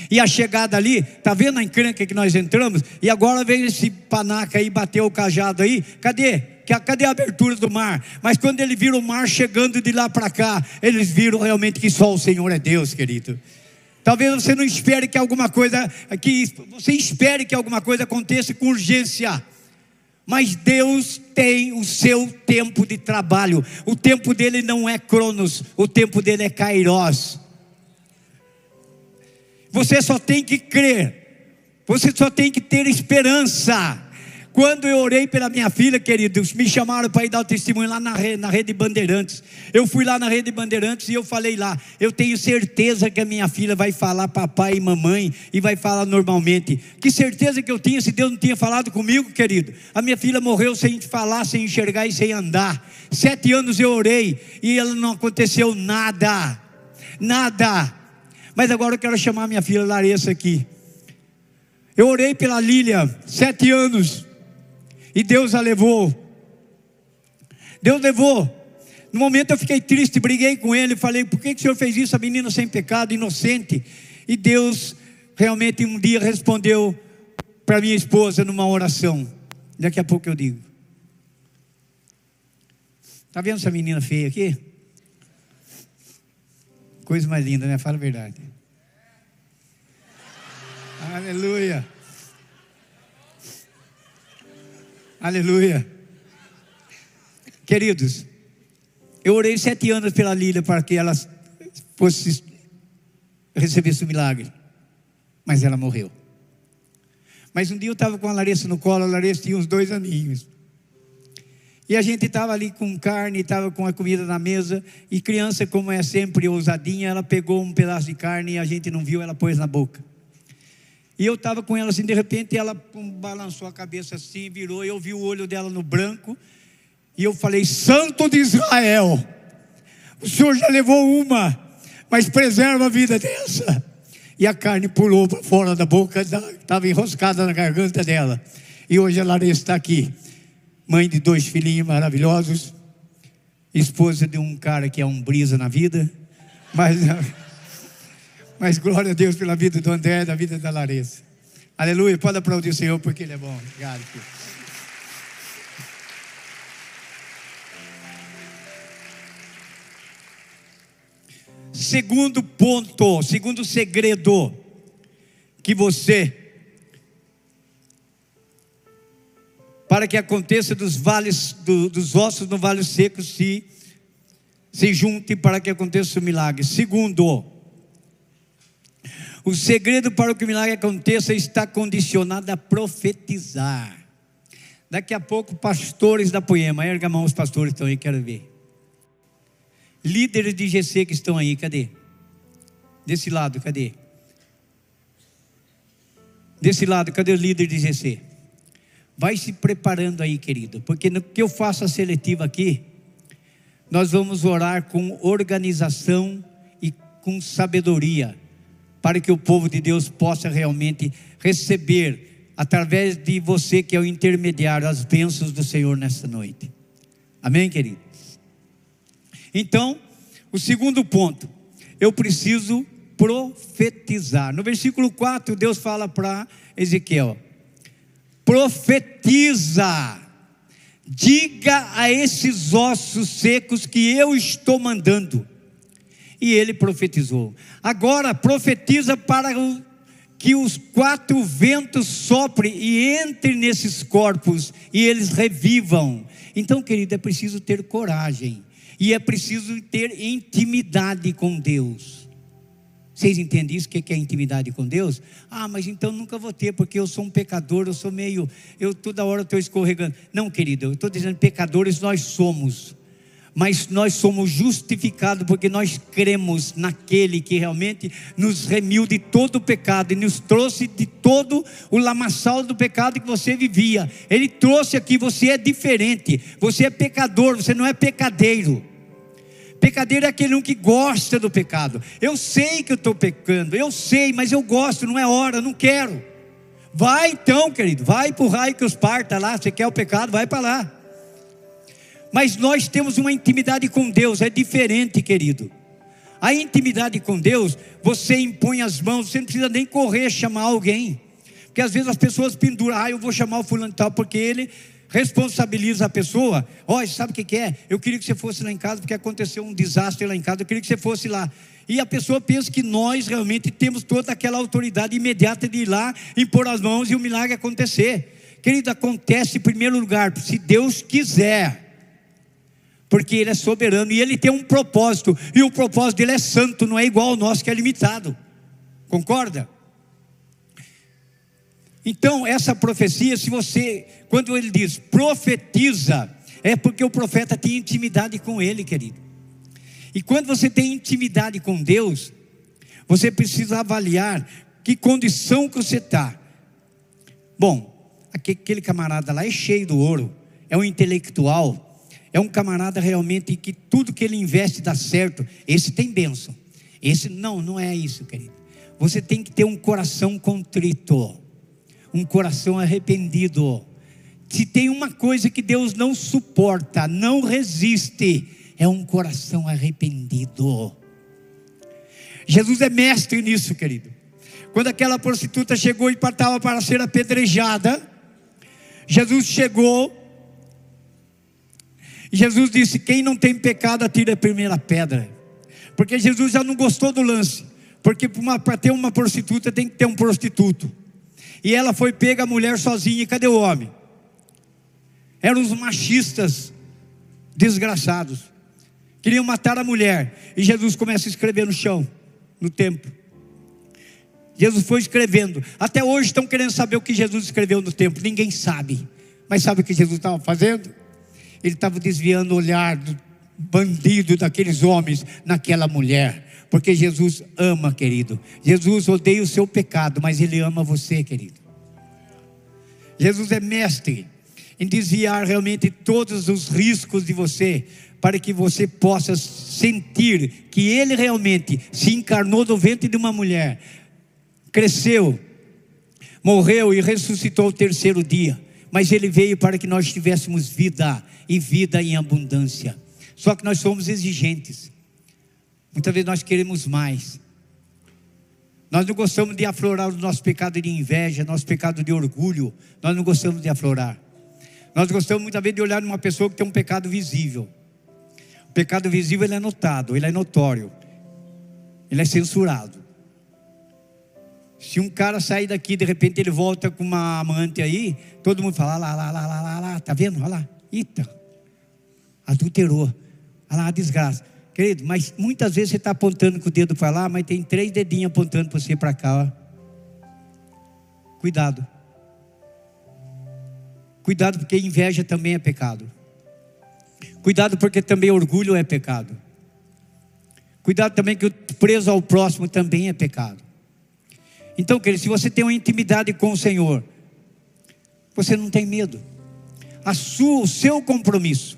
e a chegada ali, tá vendo a encrenca que nós entramos? E agora vem esse panaca aí, bateu o cajado aí. Cadê? Cadê a abertura do mar? Mas quando ele viram o mar chegando de lá para cá, eles viram realmente que só o Senhor é Deus, querido. Talvez você não espere que alguma coisa, que você espere que alguma coisa aconteça com urgência. Mas Deus tem o seu tempo de trabalho. O tempo dele não é Cronos, o tempo dele é Kairos. Você só tem que crer. Você só tem que ter esperança. Quando eu orei pela minha filha, queridos, me chamaram para ir dar o testemunho lá na rede, na rede Bandeirantes. Eu fui lá na rede Bandeirantes e eu falei lá: eu tenho certeza que a minha filha vai falar papai e mamãe e vai falar normalmente. Que certeza que eu tinha se Deus não tinha falado comigo, querido? A minha filha morreu sem falar, sem enxergar e sem andar. Sete anos eu orei e ela não aconteceu nada, nada. Mas agora eu quero chamar minha filha Larissa aqui. Eu orei pela Lília, sete anos. E Deus a levou. Deus levou. No momento eu fiquei triste, briguei com ele, falei: por que, que o senhor fez isso? A menina sem pecado, inocente. E Deus realmente um dia respondeu para minha esposa numa oração. Daqui a pouco eu digo. Está vendo essa menina feia aqui? Coisa mais linda, né? Fala a verdade. Aleluia. Aleluia. Queridos, eu orei sete anos pela Lília para que ela fosse recebesse o milagre, mas ela morreu. Mas um dia eu estava com a Larissa no colo, a Larissa tinha uns dois aninhos. E a gente estava ali com carne, estava com a comida na mesa, e criança, como é sempre ousadinha, ela pegou um pedaço de carne e a gente não viu, ela pôs na boca. E eu estava com ela assim, de repente ela balançou a cabeça assim, virou, e eu vi o olho dela no branco, e eu falei: Santo de Israel, o Senhor já levou uma, mas preserva a vida dessa. E a carne pulou para fora da boca, estava enroscada na garganta dela. E hoje a Larissa está aqui, mãe de dois filhinhos maravilhosos, esposa de um cara que é um brisa na vida, mas, mas glória a Deus pela vida do André, da vida da Larissa. Aleluia, pode aplaudir o Senhor porque Ele é bom. Obrigado, filho. Segundo ponto, segundo segredo que você para que aconteça dos vales do, dos ossos no vale seco se se junte para que aconteça o milagre. Segundo, o segredo para que o milagre aconteça está condicionado a profetizar. Daqui a pouco, pastores da Poema, erga a mão os pastores estão aí, quero ver. Líderes de GC que estão aí, cadê? Desse lado, cadê? Desse lado, cadê o líder de GC? Vai se preparando aí, querido, porque no que eu faço a seletiva aqui, nós vamos orar com organização e com sabedoria, para que o povo de Deus possa realmente receber, através de você que é o intermediário, as bênçãos do Senhor nesta noite. Amém, querido? Então, o segundo ponto, eu preciso profetizar. No versículo 4, Deus fala para Ezequiel: profetiza, diga a esses ossos secos que eu estou mandando. E ele profetizou. Agora profetiza para que os quatro ventos soprem e entrem nesses corpos e eles revivam. Então, querido, é preciso ter coragem e é preciso ter intimidade com Deus. Vocês entendem isso? O que é intimidade com Deus? Ah, mas então nunca vou ter, porque eu sou um pecador, eu sou meio, eu toda hora estou escorregando. Não, querido, eu estou dizendo pecadores nós somos, mas nós somos justificados porque nós cremos naquele que realmente nos remiu de todo o pecado e nos trouxe de todo o lamaçal do pecado que você vivia. Ele trouxe aqui, você é diferente, você é pecador, você não é pecadeiro. Pecadeiro é aquele um que gosta do pecado. Eu sei que eu estou pecando, eu sei, mas eu gosto, não é hora, não quero. Vai então, querido, vai para o raio que os parta lá. Você quer o pecado, vai para lá. Mas nós temos uma intimidade com Deus, é diferente, querido. A intimidade com Deus, você impõe as mãos, você não precisa nem correr chamar alguém. Porque às vezes as pessoas penduram, ah, eu vou chamar o fulano tal, porque ele responsabiliza a pessoa. Olha, sabe o que, que é? Eu queria que você fosse lá em casa, porque aconteceu um desastre lá em casa, eu queria que você fosse lá. E a pessoa pensa que nós realmente temos toda aquela autoridade imediata de ir lá, impor as mãos e o milagre acontecer. Querido, acontece em primeiro lugar, se Deus quiser porque Ele é soberano e Ele tem um propósito, e o propósito dele é santo, não é igual ao nosso que é limitado. Concorda? Então, essa profecia, se você, quando ele diz profetiza, é porque o profeta tem intimidade com ele, querido. E quando você tem intimidade com Deus, você precisa avaliar que condição que você está. Bom, aquele camarada lá é cheio do ouro, é um intelectual, é um camarada realmente que tudo que ele investe dá certo. Esse tem bênção. Esse não, não é isso, querido. Você tem que ter um coração contrito um coração arrependido. Se tem uma coisa que Deus não suporta, não resiste, é um coração arrependido. Jesus é mestre nisso, querido. Quando aquela prostituta chegou e estava para ser apedrejada, Jesus chegou Jesus disse: Quem não tem pecado, atire a primeira pedra. Porque Jesus já não gostou do lance. Porque para ter uma prostituta tem que ter um prostituto. E ela foi pega a mulher sozinha, e cadê o homem? Eram os machistas desgraçados. Queriam matar a mulher. E Jesus começa a escrever no chão, no templo. Jesus foi escrevendo. Até hoje estão querendo saber o que Jesus escreveu no templo. Ninguém sabe. Mas sabe o que Jesus estava fazendo? Ele estava desviando o olhar do bandido daqueles homens naquela mulher. Porque Jesus ama, querido. Jesus odeia o seu pecado, mas Ele ama você, querido. Jesus é mestre em desviar realmente todos os riscos de você, para que você possa sentir que Ele realmente se encarnou do ventre de uma mulher, cresceu, morreu e ressuscitou o terceiro dia. Mas Ele veio para que nós tivéssemos vida e vida em abundância. Só que nós somos exigentes. Muitas vezes nós queremos mais. Nós não gostamos de aflorar o nosso pecado de inveja, nosso pecado de orgulho. Nós não gostamos de aflorar. Nós gostamos muitas vezes de olhar numa pessoa que tem um pecado visível. O pecado visível ele é notado, ele é notório, ele é censurado. Se um cara sair daqui, de repente ele volta com uma amante aí, todo mundo fala, lá, lá, lá, lá, lá, lá, tá vendo? Olha lá, eita, adulterou, olha lá a desgraça. Querido, mas muitas vezes você está apontando com o dedo para lá, mas tem três dedinhos apontando para você para cá. Ó. Cuidado. Cuidado, porque inveja também é pecado. Cuidado, porque também orgulho é pecado. Cuidado também que o preso ao próximo também é pecado. Então, querido, se você tem uma intimidade com o Senhor, você não tem medo. A sua, o seu compromisso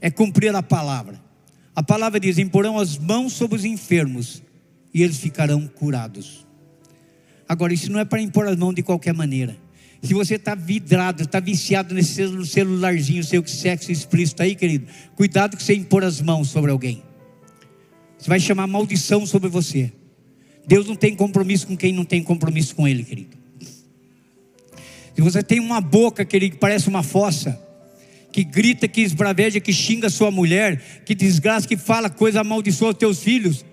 é cumprir a palavra. A palavra diz: imporão as mãos sobre os enfermos e eles ficarão curados. Agora, isso não é para impor as mãos de qualquer maneira. Se você está vidrado, está viciado nesse celularzinho seu sexo explícito aí, querido, cuidado que você impor as mãos sobre alguém. Você vai chamar maldição sobre você. Deus não tem compromisso com quem não tem compromisso com Ele, querido. Se você tem uma boca, querido, que parece uma fossa, que grita, que esbraveja, que xinga sua mulher, que desgraça, que fala coisa, amaldiçoa os teus filhos,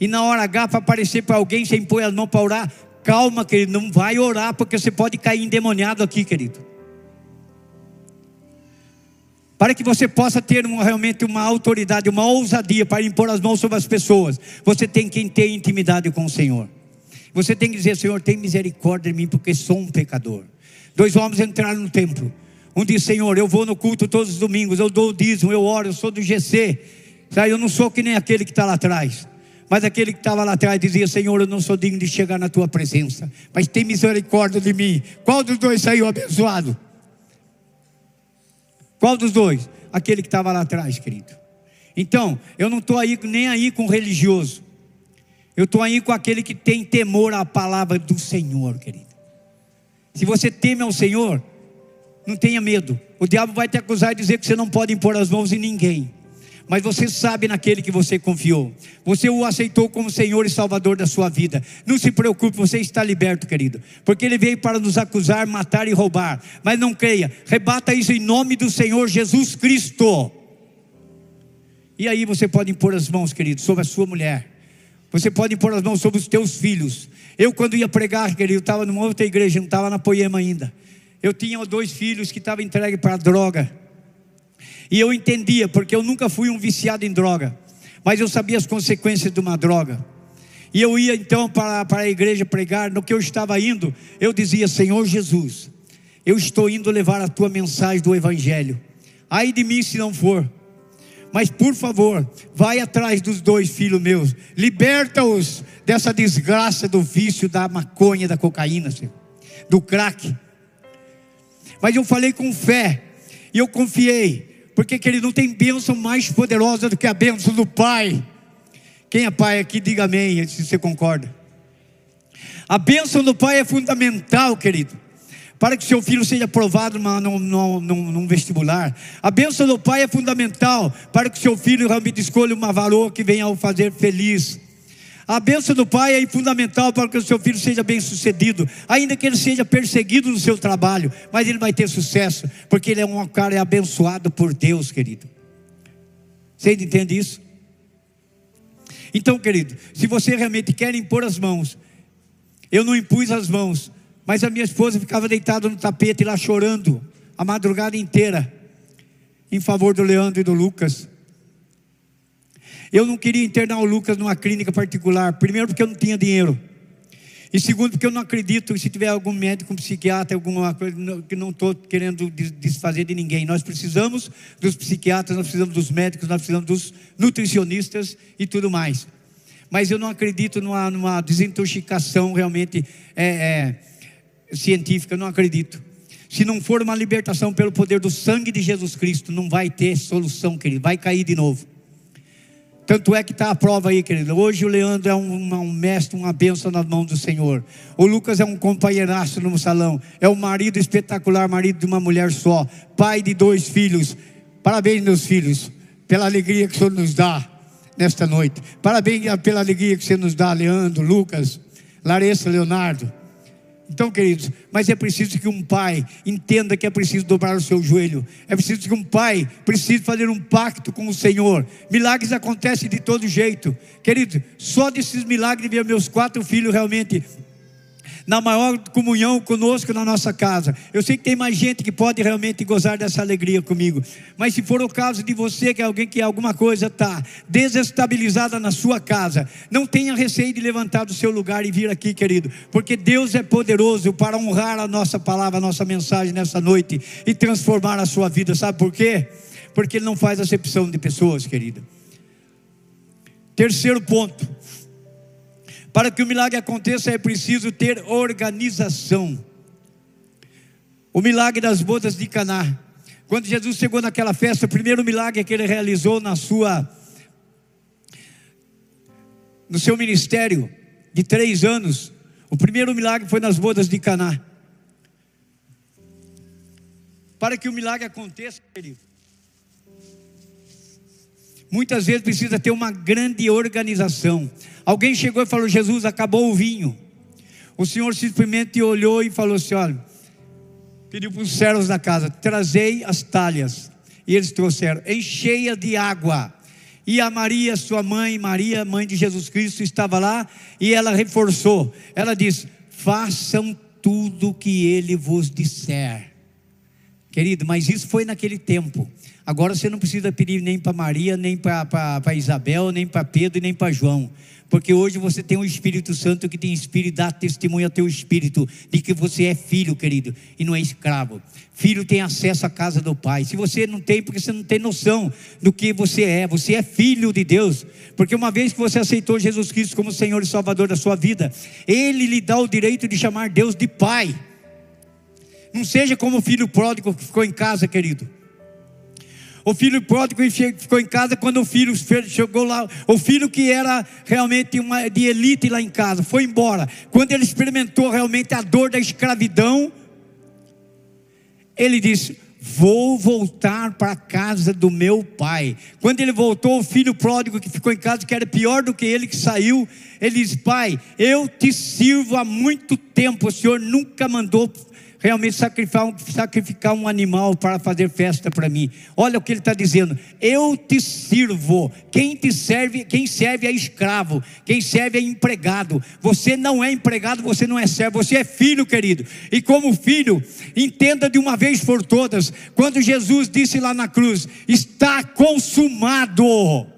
e na hora H para aparecer para alguém, você impõe as mãos para orar, Calma, querido, não vai orar, porque você pode cair endemoniado aqui, querido. Para que você possa ter realmente uma autoridade, uma ousadia para impor as mãos sobre as pessoas, você tem que ter intimidade com o Senhor. Você tem que dizer: Senhor, tem misericórdia de mim, porque sou um pecador. Dois homens entraram no templo. Um disse: Senhor, eu vou no culto todos os domingos, eu dou o dízimo, eu oro, eu sou do GC. Eu não sou que nem aquele que está lá atrás. Mas aquele que estava lá atrás dizia: Senhor, eu não sou digno de chegar na tua presença, mas tem misericórdia de mim. Qual dos dois saiu abençoado? Qual dos dois? Aquele que estava lá atrás, querido. Então, eu não estou aí nem aí com religioso. Eu estou aí com aquele que tem temor à palavra do Senhor, querido. Se você teme ao Senhor, não tenha medo. O diabo vai te acusar e dizer que você não pode impor as mãos em ninguém mas você sabe naquele que você confiou. Você o aceitou como Senhor e Salvador da sua vida. Não se preocupe, você está liberto, querido, porque ele veio para nos acusar, matar e roubar. Mas não creia, rebata isso em nome do Senhor Jesus Cristo. E aí você pode impor as mãos, querido, sobre a sua mulher. Você pode impor as mãos sobre os teus filhos. Eu, quando ia pregar, querido, estava numa outra igreja, não estava na Poema ainda. Eu tinha dois filhos que estavam entregues para droga. E eu entendia, porque eu nunca fui um viciado em droga, mas eu sabia as consequências de uma droga. E eu ia então para, para a igreja pregar, no que eu estava indo, eu dizia: Senhor Jesus, eu estou indo levar a tua mensagem do Evangelho. Ai de mim se não for. Mas por favor, vai atrás dos dois filhos meus, liberta-os dessa desgraça do vício da maconha, da cocaína, do crack. Mas eu falei com fé, e eu confiei, porque ele não tem bênção mais poderosa do que a bênção do Pai. Quem é pai aqui, diga amém, se você concorda. A bênção do Pai é fundamental, querido. para que seu filho seja aprovado num, num, num, vestibular. A bênção do pai é fundamental para que seu filho realmente escolha uma varoa que venha o fazer feliz. A bênção do pai é fundamental para que o seu filho seja bem sucedido, ainda que ele seja perseguido no seu trabalho, mas ele vai ter sucesso, porque ele é um cara abençoado por Deus, querido. Você entende isso? Então, querido, se você realmente quer impor as mãos, eu não impus as mãos, mas a minha esposa ficava deitada no tapete lá chorando a madrugada inteira em favor do Leandro e do Lucas. Eu não queria internar o Lucas numa clínica particular, primeiro porque eu não tinha dinheiro. E segundo, porque eu não acredito se tiver algum médico, um psiquiatra, alguma coisa, que não estou querendo desfazer de ninguém. Nós precisamos dos psiquiatras, nós precisamos dos médicos, nós precisamos dos nutricionistas e tudo mais. Mas eu não acredito numa, numa desintoxicação realmente é, é, científica, não acredito. Se não for uma libertação pelo poder do sangue de Jesus Cristo, não vai ter solução, querido, vai cair de novo. Tanto é que está a prova aí, querido. Hoje o Leandro é um, um mestre, uma bênção nas mãos do Senhor. O Lucas é um companheiraço no salão. É um marido espetacular, marido de uma mulher só. Pai de dois filhos. Parabéns, meus filhos, pela alegria que o Senhor nos dá nesta noite. Parabéns pela alegria que você nos dá, Leandro, Lucas, Larissa, Leonardo. Então, queridos, mas é preciso que um pai entenda que é preciso dobrar o seu joelho. É preciso que um pai precise fazer um pacto com o Senhor. Milagres acontecem de todo jeito. Querido, só desses milagres ver meus quatro filhos realmente na maior comunhão conosco na nossa casa. Eu sei que tem mais gente que pode realmente gozar dessa alegria comigo. Mas se for o caso de você, que é alguém que alguma coisa está desestabilizada na sua casa, não tenha receio de levantar do seu lugar e vir aqui, querido, porque Deus é poderoso para honrar a nossa palavra, a nossa mensagem nessa noite e transformar a sua vida. Sabe por quê? Porque Ele não faz acepção de pessoas, querida. Terceiro ponto, para que o milagre aconteça é preciso ter organização. O milagre das bodas de Caná. Quando Jesus chegou naquela festa, o primeiro milagre que ele realizou na sua no seu ministério de três anos, o primeiro milagre foi nas bodas de Caná. Para que o milagre aconteça, querido, muitas vezes precisa ter uma grande organização. Alguém chegou e falou: Jesus, acabou o vinho. O Senhor simplesmente olhou e falou assim: olha, pediu para os servos da casa: trazei as talhas. E eles trouxeram, encheia de água. E a Maria, sua mãe, Maria, mãe de Jesus Cristo, estava lá e ela reforçou. Ela disse: façam tudo o que ele vos disser. Querido, mas isso foi naquele tempo. Agora você não precisa pedir nem para Maria, nem para Isabel, nem para Pedro, nem para João. Porque hoje você tem o um Espírito Santo que tem espírito, dá testemunho ao teu espírito de que você é filho, querido, e não é escravo. Filho tem acesso à casa do Pai. Se você não tem, porque você não tem noção do que você é, você é filho de Deus. Porque uma vez que você aceitou Jesus Cristo como Senhor e Salvador da sua vida, Ele lhe dá o direito de chamar Deus de Pai. Não seja como o filho pródigo que ficou em casa, querido. O filho pródigo ficou em casa quando o filho chegou lá. O filho que era realmente uma, de elite lá em casa foi embora. Quando ele experimentou realmente a dor da escravidão, ele disse: Vou voltar para a casa do meu pai. Quando ele voltou, o filho pródigo que ficou em casa, que era pior do que ele que saiu, ele disse: Pai, eu te sirvo há muito tempo, o Senhor nunca mandou realmente sacrificar, sacrificar um animal para fazer festa para mim. Olha o que ele está dizendo: eu te sirvo. Quem te serve, quem serve é escravo, quem serve é empregado. Você não é empregado, você não é servo, você é filho, querido. E como filho, entenda de uma vez por todas, quando Jesus disse lá na cruz: está consumado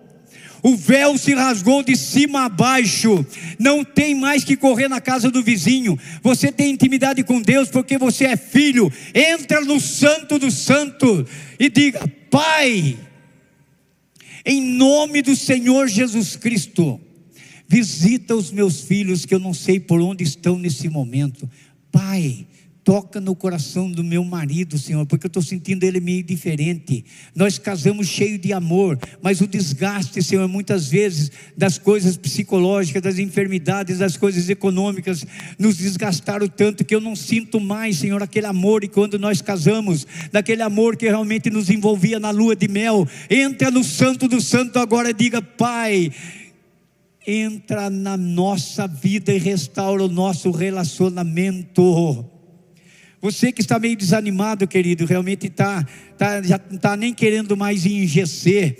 o véu se rasgou de cima a baixo, não tem mais que correr na casa do vizinho, você tem intimidade com Deus porque você é filho, entra no Santo do Santo e diga: Pai, em nome do Senhor Jesus Cristo, visita os meus filhos que eu não sei por onde estão nesse momento, Pai, toca no coração do meu marido, Senhor, porque eu estou sentindo ele meio diferente. Nós casamos cheio de amor, mas o desgaste, Senhor, muitas vezes das coisas psicológicas, das enfermidades, das coisas econômicas, nos desgastaram tanto que eu não sinto mais, Senhor, aquele amor e quando nós casamos, daquele amor que realmente nos envolvia na lua de mel. Entra no Santo do Santo agora e diga, Pai entra na nossa vida e restaura o nosso relacionamento. Você que está meio desanimado, querido, realmente está, tá, já não está nem querendo mais GC.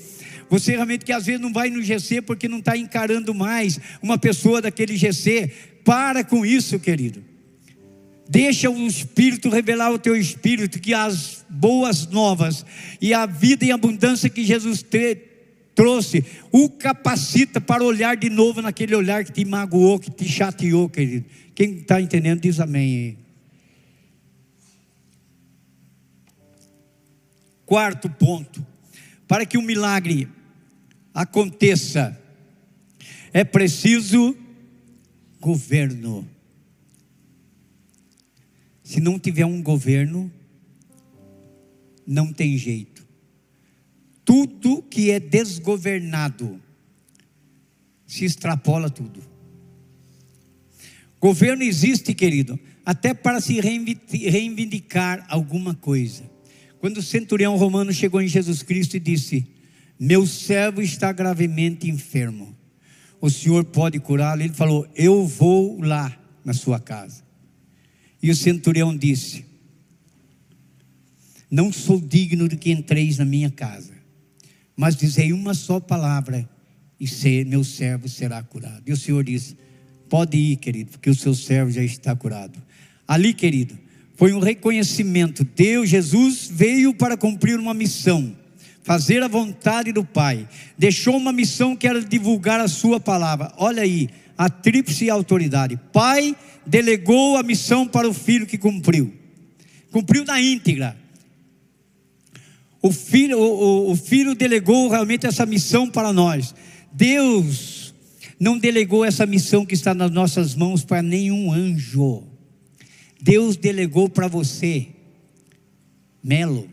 Você realmente que às vezes não vai no GC porque não está encarando mais uma pessoa daquele GC. Para com isso, querido. Deixa o Espírito revelar o teu espírito que as boas novas e a vida em abundância que Jesus te, trouxe, o capacita para olhar de novo naquele olhar que te magoou, que te chateou, querido. Quem está entendendo diz amém. Quarto ponto: para que o milagre aconteça, é preciso governo. Se não tiver um governo, não tem jeito. Tudo que é desgovernado se extrapola tudo. Governo existe, querido, até para se reivindicar alguma coisa. Quando o centurião romano chegou em Jesus Cristo e disse: Meu servo está gravemente enfermo, o senhor pode curá-lo? Ele falou: Eu vou lá na sua casa. E o centurião disse: Não sou digno de que entreis na minha casa, mas dizei uma só palavra e ser, meu servo será curado. E o Senhor disse: Pode ir, querido, porque o seu servo já está curado. Ali, querido, foi um reconhecimento. Deus, Jesus, veio para cumprir uma missão, fazer a vontade do Pai. Deixou uma missão que era divulgar a Sua palavra. Olha aí, a tríplice autoridade. Pai delegou a missão para o filho que cumpriu. Cumpriu na íntegra. O filho, o, o, o filho delegou realmente essa missão para nós. Deus não delegou essa missão que está nas nossas mãos para nenhum anjo. Deus delegou para você, Melo.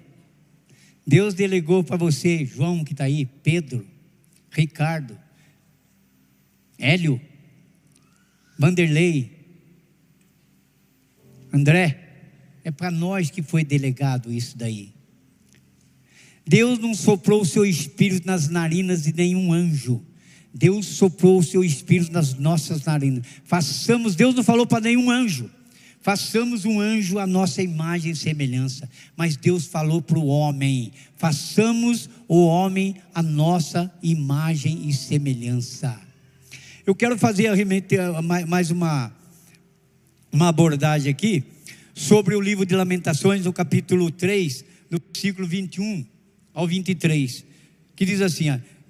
Deus delegou para você, João que está aí, Pedro, Ricardo, Hélio, Vanderlei, André. É para nós que foi delegado isso daí. Deus não soprou o seu espírito nas narinas de nenhum anjo. Deus soprou o seu espírito nas nossas narinas. Façamos, Deus não falou para nenhum anjo. Façamos um anjo à nossa imagem e semelhança. Mas Deus falou para o homem: façamos o homem à nossa imagem e semelhança. Eu quero fazer mais uma, uma abordagem aqui sobre o livro de Lamentações, no capítulo 3, no versículo 21 ao 23, que diz assim: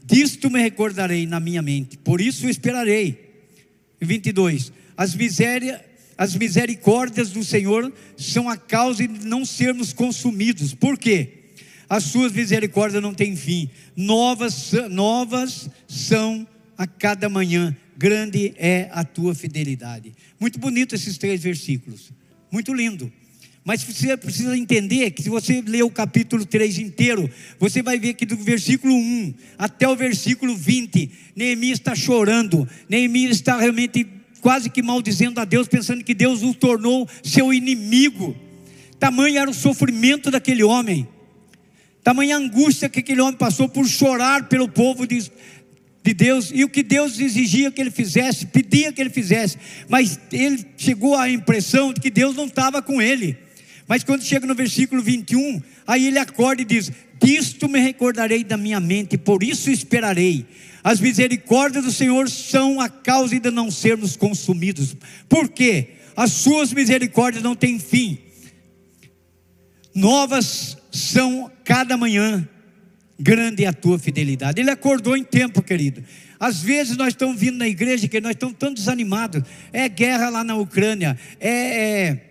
Disto me recordarei na minha mente, por isso esperarei. 22. As misérias as misericórdias do Senhor são a causa de não sermos consumidos. Por quê? As suas misericórdias não têm fim. Novas, novas são a cada manhã. Grande é a tua fidelidade. Muito bonito esses três versículos. Muito lindo. Mas você precisa entender que se você ler o capítulo 3 inteiro, você vai ver que do versículo 1 até o versículo 20, Neemias está chorando, Neemias está realmente quase que maldizendo a Deus, pensando que Deus o tornou seu inimigo. Tamanho era o sofrimento daquele homem, tamanha angústia que aquele homem passou por chorar pelo povo de, de Deus, e o que Deus exigia que ele fizesse, pedia que ele fizesse, mas ele chegou à impressão de que Deus não estava com ele. Mas quando chega no versículo 21, aí ele acorda e diz: Disto me recordarei da minha mente, por isso esperarei. As misericórdias do Senhor são a causa de não sermos consumidos. Por quê? As suas misericórdias não têm fim. Novas são cada manhã. Grande é a tua fidelidade. Ele acordou em tempo, querido. Às vezes nós estamos vindo na igreja que nós estamos tão desanimados. É guerra lá na Ucrânia. é, é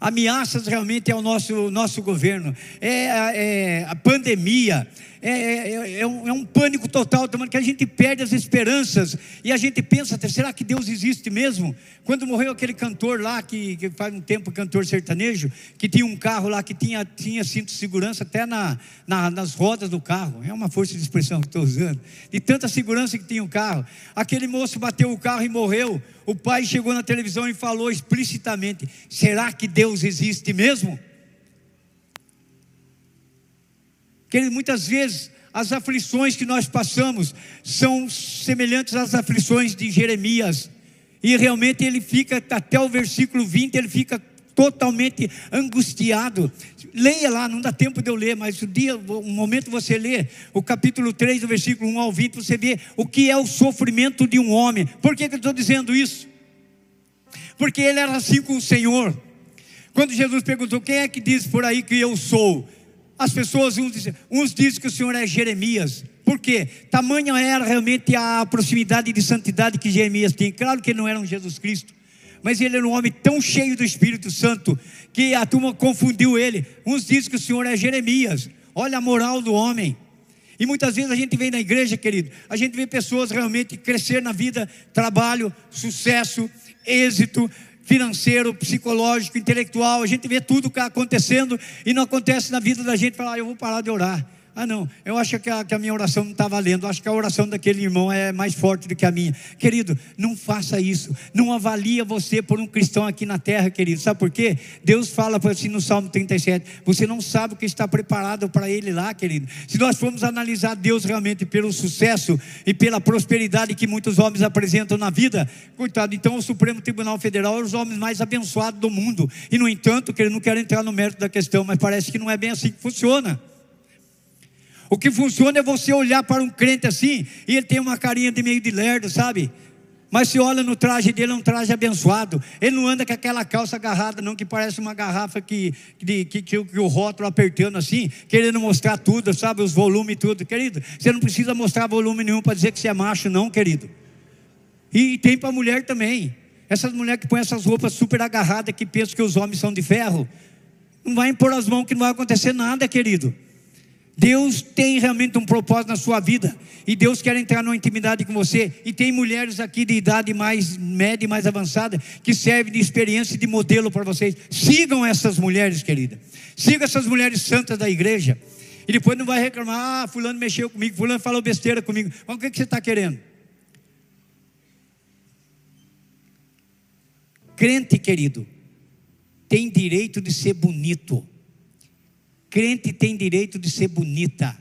ameaças realmente ao nosso, nosso governo, é, é a pandemia, é, é, é, um, é um pânico total, que a gente perde as esperanças e a gente pensa, será que Deus existe mesmo? Quando morreu aquele cantor lá, que, que faz um tempo cantor sertanejo, que tinha um carro lá que tinha, tinha cinto de segurança até na, na, nas rodas do carro, é uma força de expressão que estou usando, de tanta segurança que tinha o carro. Aquele moço bateu o carro e morreu. O pai chegou na televisão e falou explicitamente: será que Deus existe mesmo? Que muitas vezes as aflições que nós passamos são semelhantes às aflições de Jeremias. E realmente ele fica, até o versículo 20, ele fica totalmente angustiado. Leia lá, não dá tempo de eu ler, mas o dia, um momento você lê o capítulo 3, do versículo 1 ao 20, você vê o que é o sofrimento de um homem. Por que, que eu estou dizendo isso? Porque ele era assim com o Senhor. Quando Jesus perguntou: Quem é que diz por aí que eu sou? As pessoas, uns dizem, uns dizem que o Senhor é Jeremias. Por quê? Tamanha era realmente a proximidade de santidade que Jeremias tinha. Claro que ele não era um Jesus Cristo. Mas ele era um homem tão cheio do Espírito Santo que a turma confundiu ele. Uns dizem que o Senhor é Jeremias. Olha a moral do homem. E muitas vezes a gente vem na igreja, querido, a gente vê pessoas realmente crescer na vida, trabalho, sucesso, êxito, financeiro, psicológico, intelectual, a gente vê tudo acontecendo e não acontece na vida da gente, falar, ah, eu vou parar de orar. Ah, não, eu acho que a, que a minha oração não está valendo. Acho que a oração daquele irmão é mais forte do que a minha. Querido, não faça isso. Não avalia você por um cristão aqui na terra, querido. Sabe por quê? Deus fala assim no Salmo 37. Você não sabe o que está preparado para ele lá, querido. Se nós formos analisar Deus realmente pelo sucesso e pela prosperidade que muitos homens apresentam na vida, coitado, então o Supremo Tribunal Federal é os homens mais abençoados do mundo. E, no entanto, que ele não quer entrar no mérito da questão, mas parece que não é bem assim que funciona. O que funciona é você olhar para um crente assim, e ele tem uma carinha de meio de lerdo, sabe? Mas se olha no traje dele, é um traje abençoado. Ele não anda com aquela calça agarrada, não, que parece uma garrafa que, que, que, que, o rótulo apertando assim, querendo mostrar tudo, sabe? Os volumes e tudo. Querido, você não precisa mostrar volume nenhum para dizer que você é macho, não, querido. E tem para mulher também. Essas mulheres que põem essas roupas super agarradas, que pensam que os homens são de ferro, não vai impor as mãos que não vai acontecer nada, querido. Deus tem realmente um propósito na sua vida. E Deus quer entrar numa intimidade com você. E tem mulheres aqui de idade mais média e mais avançada que servem de experiência e de modelo para vocês. Sigam essas mulheres, querida. Sigam essas mulheres santas da igreja. E depois não vai reclamar, ah, fulano mexeu comigo, fulano falou besteira comigo. Mas o que, que você está querendo? Crente, querido, tem direito de ser bonito. Crente tem direito de ser bonita,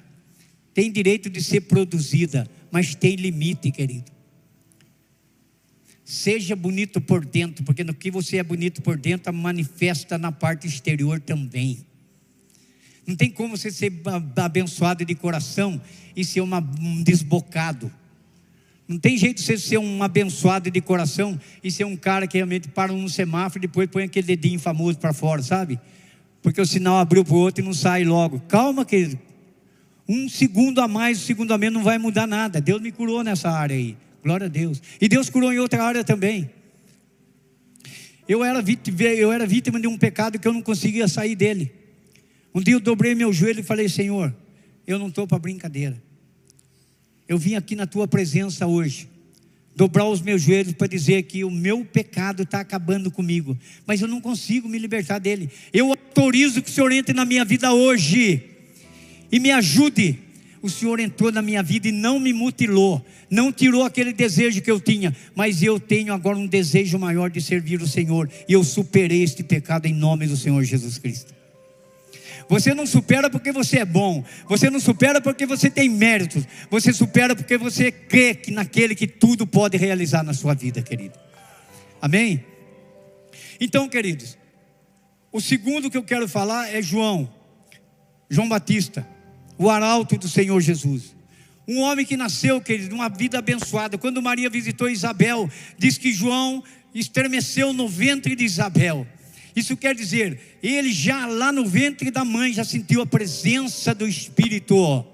tem direito de ser produzida, mas tem limite, querido. Seja bonito por dentro, porque no que você é bonito por dentro, manifesta na parte exterior também. Não tem como você ser abençoado de coração e ser uma, um desbocado. Não tem jeito de você ser um abençoado de coração e ser um cara que realmente para um semáforo e depois põe aquele dedinho famoso para fora, sabe? Porque o sinal abriu para o outro e não sai logo. Calma, querido. Um segundo a mais, um segundo a menos não vai mudar nada. Deus me curou nessa área aí. Glória a Deus. E Deus curou em outra área também. Eu era, vítima, eu era vítima de um pecado que eu não conseguia sair dele. Um dia eu dobrei meu joelho e falei: Senhor, eu não estou para brincadeira. Eu vim aqui na tua presença hoje dobrar os meus joelhos para dizer que o meu pecado está acabando comigo, mas eu não consigo me libertar dele. Eu autorizo que o Senhor entre na minha vida hoje e me ajude. O Senhor entrou na minha vida e não me mutilou, não tirou aquele desejo que eu tinha, mas eu tenho agora um desejo maior de servir o Senhor, e eu superei este pecado em nome do Senhor Jesus Cristo. Você não supera porque você é bom. Você não supera porque você tem méritos. Você supera porque você crê que naquele que tudo pode realizar na sua vida, querido. Amém? Então, queridos, o segundo que eu quero falar é João, João Batista, o arauto do Senhor Jesus. Um homem que nasceu, querido, numa vida abençoada. Quando Maria visitou Isabel, diz que João estremeceu no ventre de Isabel. Isso quer dizer, ele já lá no ventre da mãe já sentiu a presença do Espírito.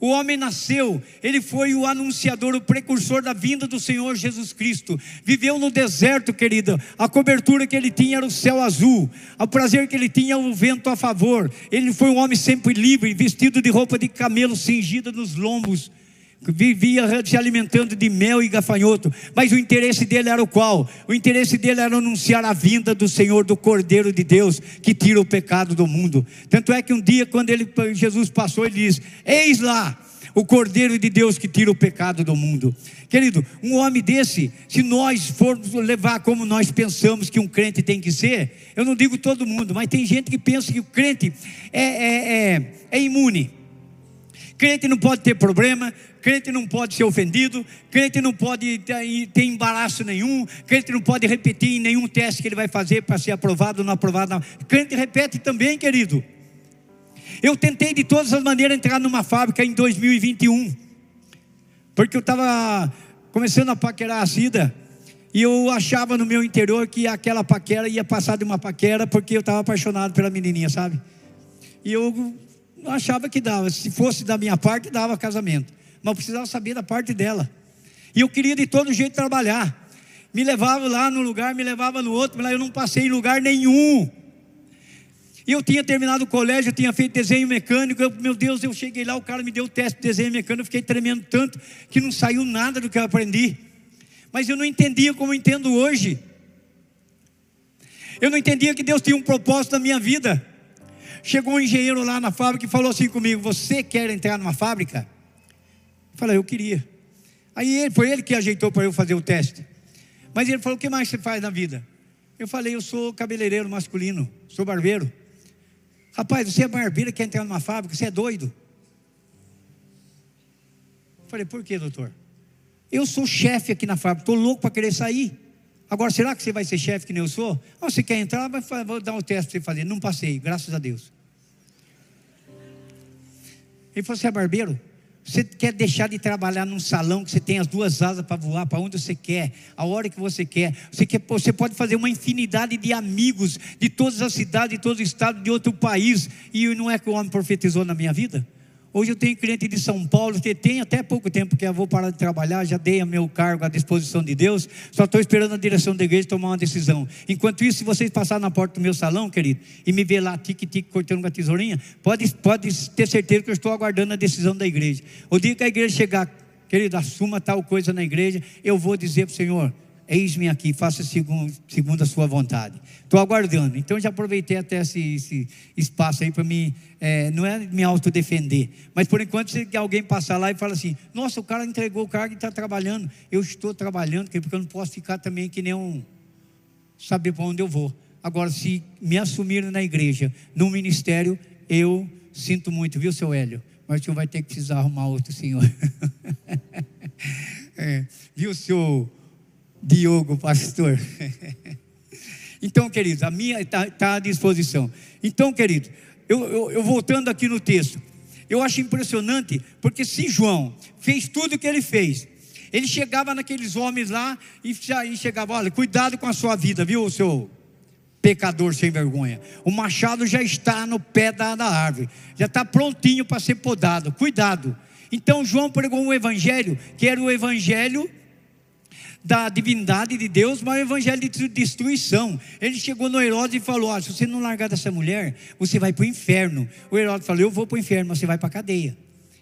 O homem nasceu, ele foi o anunciador, o precursor da vinda do Senhor Jesus Cristo. Viveu no deserto, querida. A cobertura que ele tinha era o céu azul. O prazer que ele tinha o vento a favor. Ele foi um homem sempre livre, vestido de roupa de camelo, cingida nos lombos. Vivia se alimentando de mel e gafanhoto, mas o interesse dele era o qual? O interesse dele era anunciar a vinda do Senhor, do Cordeiro de Deus, que tira o pecado do mundo. Tanto é que um dia, quando ele, Jesus passou, ele diz: Eis lá, o Cordeiro de Deus que tira o pecado do mundo. Querido, um homem desse, se nós formos levar como nós pensamos que um crente tem que ser, eu não digo todo mundo, mas tem gente que pensa que o crente é, é, é, é imune. Crente não pode ter problema, crente não pode ser ofendido, crente não pode ter, embaraço nenhum, crente não pode repetir em nenhum teste que ele vai fazer para ser aprovado ou não aprovado. Não. Crente repete também, querido. Eu tentei de todas as maneiras entrar numa fábrica em 2021, porque eu estava começando a paquerar a Cida, e eu achava no meu interior que aquela paquera ia passar de uma paquera, porque eu estava apaixonado pela menininha, sabe? E eu achava que dava, se fosse da minha parte, dava casamento, mas eu precisava saber da parte dela, e eu queria de todo jeito trabalhar. Me levava lá no lugar, me levava no outro, mas eu não passei em lugar nenhum. E eu tinha terminado o colégio, eu tinha feito desenho mecânico. Eu, meu Deus, eu cheguei lá, o cara me deu o teste de desenho mecânico, eu fiquei tremendo tanto que não saiu nada do que eu aprendi. Mas eu não entendia como eu entendo hoje. Eu não entendia que Deus tinha um propósito na minha vida. Chegou um engenheiro lá na fábrica e falou assim comigo: Você quer entrar numa fábrica? Eu falei, eu queria. Aí foi ele que ajeitou para eu fazer o teste. Mas ele falou: O que mais você faz na vida? Eu falei: Eu sou cabeleireiro masculino, sou barbeiro. Rapaz, você é barbeiro quer entrar numa fábrica, você é doido. Falei, por que, doutor? Eu sou chefe aqui na fábrica, estou louco para querer sair. Agora, será que você vai ser chefe que nem eu sou? Ah, você quer entrar? Vai, vou dar um teste para você fazer. Não passei, graças a Deus. Ele falou: Você é barbeiro? Você quer deixar de trabalhar num salão que você tem as duas asas para voar para onde você quer, a hora que você quer. Você, quer. você pode fazer uma infinidade de amigos de todas as cidades, de todos os estados, de outro país. E não é que o homem profetizou na minha vida? Hoje eu tenho cliente de São Paulo que tem até pouco tempo que eu vou parar de trabalhar, já dei meu cargo à disposição de Deus, só estou esperando a direção da igreja tomar uma decisão. Enquanto isso, se vocês passarem na porta do meu salão, querido, e me ver lá tique-tique cortando com a tesourinha, pode, pode ter certeza que eu estou aguardando a decisão da igreja. O dia que a igreja chegar, querido, assuma tal coisa na igreja, eu vou dizer para o Senhor, eis-me aqui, faça segundo, segundo a sua vontade. Estou aguardando. Então já aproveitei até esse, esse espaço aí para mim, é, não é me autodefender, mas por enquanto se alguém passar lá e fala assim, nossa, o cara entregou o cargo e está trabalhando. Eu estou trabalhando, porque eu não posso ficar também que nem um saber para onde eu vou. Agora, se me assumirem na igreja, no ministério, eu sinto muito, viu, seu Hélio? Mas o senhor vai ter que precisar arrumar outro senhor. é, viu, seu Diogo, pastor. então, queridos, a minha está tá à disposição. Então, querido, eu, eu, eu voltando aqui no texto, eu acho impressionante, porque se João fez tudo o que ele fez, ele chegava naqueles homens lá e, e chegava, olha, cuidado com a sua vida, viu, seu pecador sem vergonha. O machado já está no pé da, da árvore, já está prontinho para ser podado, cuidado. Então João pregou um evangelho que era o evangelho da divindade de Deus, mas o evangelho de destruição. Ele chegou no Herodes e falou: ah, se você não largar dessa mulher, você vai para o inferno. O Herodes falou: Eu vou para o inferno, mas você vai para a cadeia.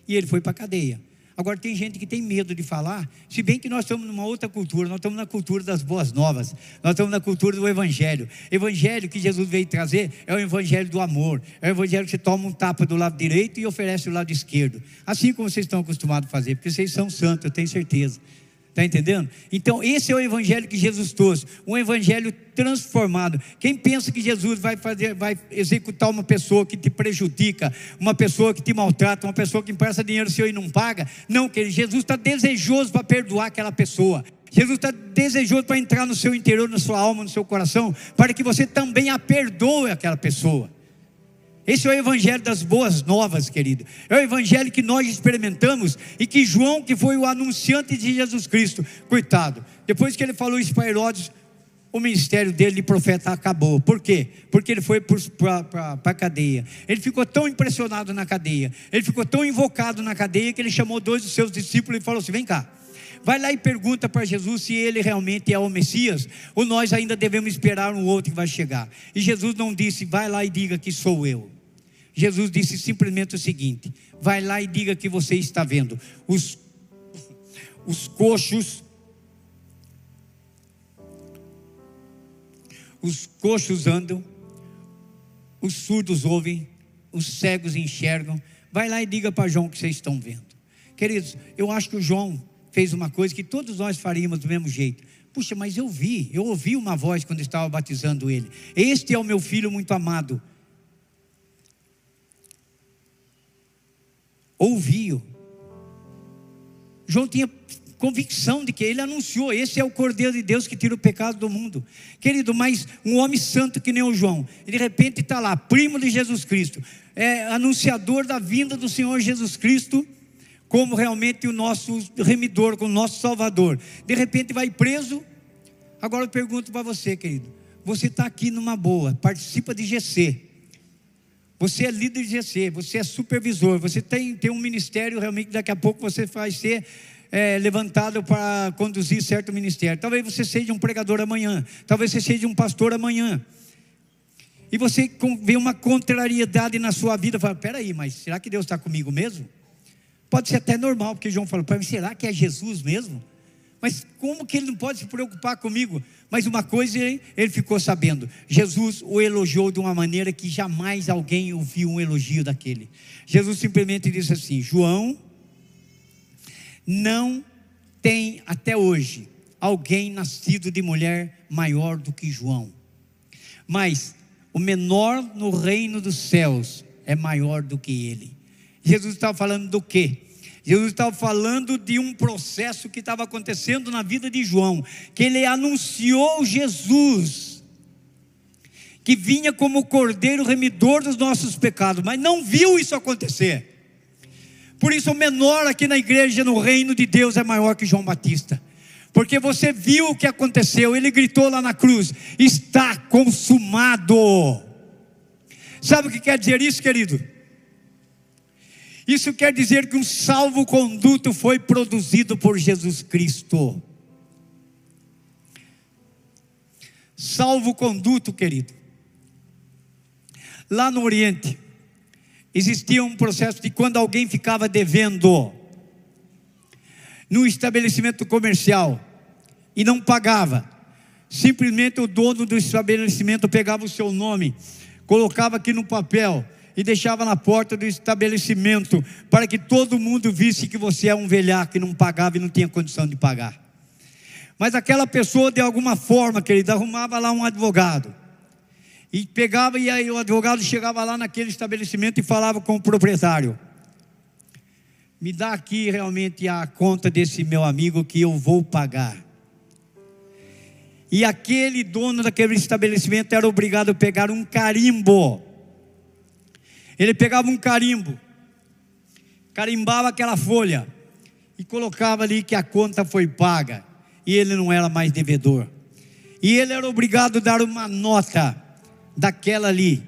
E ele foi para a cadeia. Agora tem gente que tem medo de falar, se bem que nós estamos numa outra cultura, nós estamos na cultura das boas novas, nós estamos na cultura do Evangelho. Evangelho que Jesus veio trazer é o Evangelho do amor, é o Evangelho que você toma um tapa do lado direito e oferece o lado esquerdo, assim como vocês estão acostumados a fazer, porque vocês são santos, eu tenho certeza. Está entendendo? Então, esse é o evangelho que Jesus trouxe, um evangelho transformado. Quem pensa que Jesus vai fazer, vai executar uma pessoa que te prejudica, uma pessoa que te maltrata, uma pessoa que empresta dinheiro seu e não paga? Não, que Jesus está desejoso para perdoar aquela pessoa. Jesus está desejoso para entrar no seu interior, na sua alma, no seu coração, para que você também a perdoe aquela pessoa. Esse é o evangelho das boas novas, querido. É o evangelho que nós experimentamos e que João, que foi o anunciante de Jesus Cristo, coitado, depois que ele falou isso para Herodes, o ministério dele de profeta acabou. Por quê? Porque ele foi para a cadeia. Ele ficou tão impressionado na cadeia, ele ficou tão invocado na cadeia que ele chamou dois dos seus discípulos e falou assim: vem cá. Vai lá e pergunta para Jesus se ele realmente é o Messias, ou nós ainda devemos esperar um outro que vai chegar. E Jesus não disse, vai lá e diga que sou eu. Jesus disse simplesmente o seguinte: vai lá e diga que você está vendo. Os, os coxos os coxos andam, os surdos ouvem, os cegos enxergam. Vai lá e diga para João que vocês estão vendo. Queridos, eu acho que o João fez uma coisa que todos nós faríamos do mesmo jeito. Puxa, mas eu vi, eu ouvi uma voz quando estava batizando ele. Este é o meu filho muito amado. Ouvi-o. João tinha convicção de que ele anunciou: esse é o Cordeiro de Deus que tira o pecado do mundo. Querido, mas um homem santo que nem o João, de repente está lá, primo de Jesus Cristo, é anunciador da vinda do Senhor Jesus Cristo, como realmente o nosso remidor, como o nosso salvador. De repente vai preso. Agora eu pergunto para você, querido: você está aqui numa boa, participa de GC. Você é líder de GC, você é supervisor, você tem, tem um ministério realmente, daqui a pouco você vai ser é, levantado para conduzir certo ministério. Talvez você seja um pregador amanhã, talvez você seja um pastor amanhã. E você vê uma contrariedade na sua vida, fala: peraí, mas será que Deus está comigo mesmo? Pode ser até normal, porque João falou para mim: será que é Jesus mesmo? Mas como que ele não pode se preocupar comigo? Mas uma coisa ele ficou sabendo: Jesus o elogiou de uma maneira que jamais alguém ouviu um elogio daquele. Jesus simplesmente disse assim: João não tem até hoje alguém nascido de mulher maior do que João. Mas o menor no reino dos céus é maior do que ele. Jesus estava falando do quê? Jesus estava falando de um processo que estava acontecendo na vida de João, que ele anunciou Jesus, que vinha como cordeiro remidor dos nossos pecados, mas não viu isso acontecer. Por isso, o menor aqui na igreja, no reino de Deus, é maior que João Batista. Porque você viu o que aconteceu, ele gritou lá na cruz: está consumado. Sabe o que quer dizer isso, querido? Isso quer dizer que um salvo-conduto foi produzido por Jesus Cristo. Salvo-conduto, querido. Lá no Oriente, existia um processo de quando alguém ficava devendo no estabelecimento comercial e não pagava, simplesmente o dono do estabelecimento pegava o seu nome, colocava aqui no papel e deixava na porta do estabelecimento para que todo mundo visse que você é um velhaco que não pagava e não tinha condição de pagar. Mas aquela pessoa, de alguma forma, querido, arrumava lá um advogado e pegava, e aí o advogado chegava lá naquele estabelecimento e falava com o proprietário: Me dá aqui realmente a conta desse meu amigo que eu vou pagar. E aquele dono daquele estabelecimento era obrigado a pegar um carimbo. Ele pegava um carimbo, carimbava aquela folha e colocava ali que a conta foi paga e ele não era mais devedor. E ele era obrigado a dar uma nota daquela ali,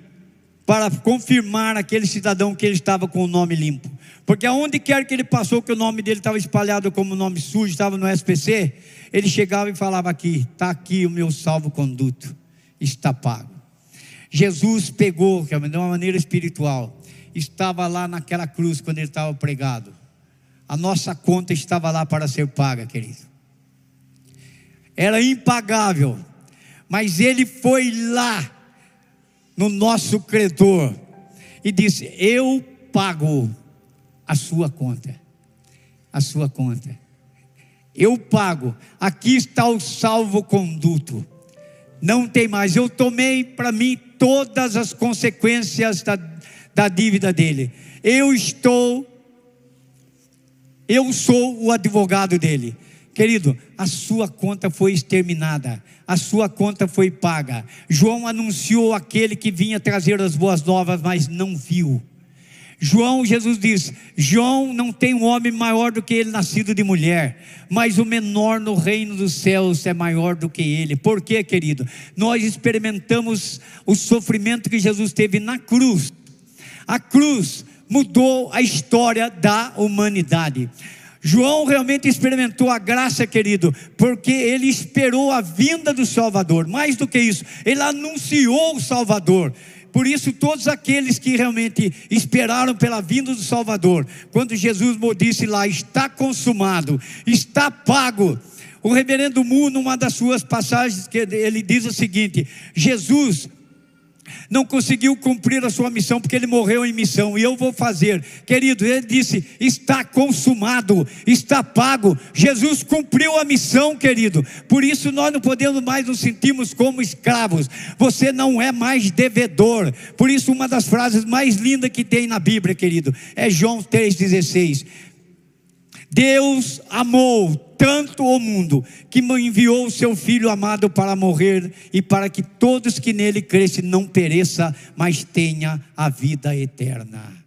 para confirmar aquele cidadão que ele estava com o nome limpo. Porque aonde quer que ele passou, que o nome dele estava espalhado como nome sujo, estava no SPC, ele chegava e falava aqui: está aqui o meu salvo-conduto, está pago. Jesus pegou, de uma maneira espiritual, estava lá naquela cruz quando ele estava pregado. A nossa conta estava lá para ser paga, querido. Era impagável, mas ele foi lá no nosso credor e disse: Eu pago a sua conta. A sua conta. Eu pago. Aqui está o salvo-conduto. Não tem mais. Eu tomei para mim todas as consequências da, da dívida dele. Eu estou. Eu sou o advogado dele. Querido, a sua conta foi exterminada, a sua conta foi paga. João anunciou aquele que vinha trazer as boas novas, mas não viu. João, Jesus diz: João não tem um homem maior do que ele nascido de mulher, mas o menor no reino dos céus é maior do que ele. Por quê, querido? Nós experimentamos o sofrimento que Jesus teve na cruz. A cruz mudou a história da humanidade. João realmente experimentou a graça, querido, porque ele esperou a vinda do Salvador. Mais do que isso, ele anunciou o Salvador. Por isso, todos aqueles que realmente esperaram pela vinda do Salvador, quando Jesus disse lá, está consumado, está pago. O reverendo Mu, numa das suas passagens, ele diz o seguinte: Jesus não conseguiu cumprir a sua missão porque ele morreu em missão e eu vou fazer. Querido, ele disse: está consumado, está pago. Jesus cumpriu a missão, querido. Por isso nós não podemos mais nos sentirmos como escravos. Você não é mais devedor. Por isso uma das frases mais lindas que tem na Bíblia, querido, é João 3:16. Deus amou tanto o mundo que enviou o seu filho amado para morrer e para que todos que nele crescem não pereça, mas tenha a vida eterna.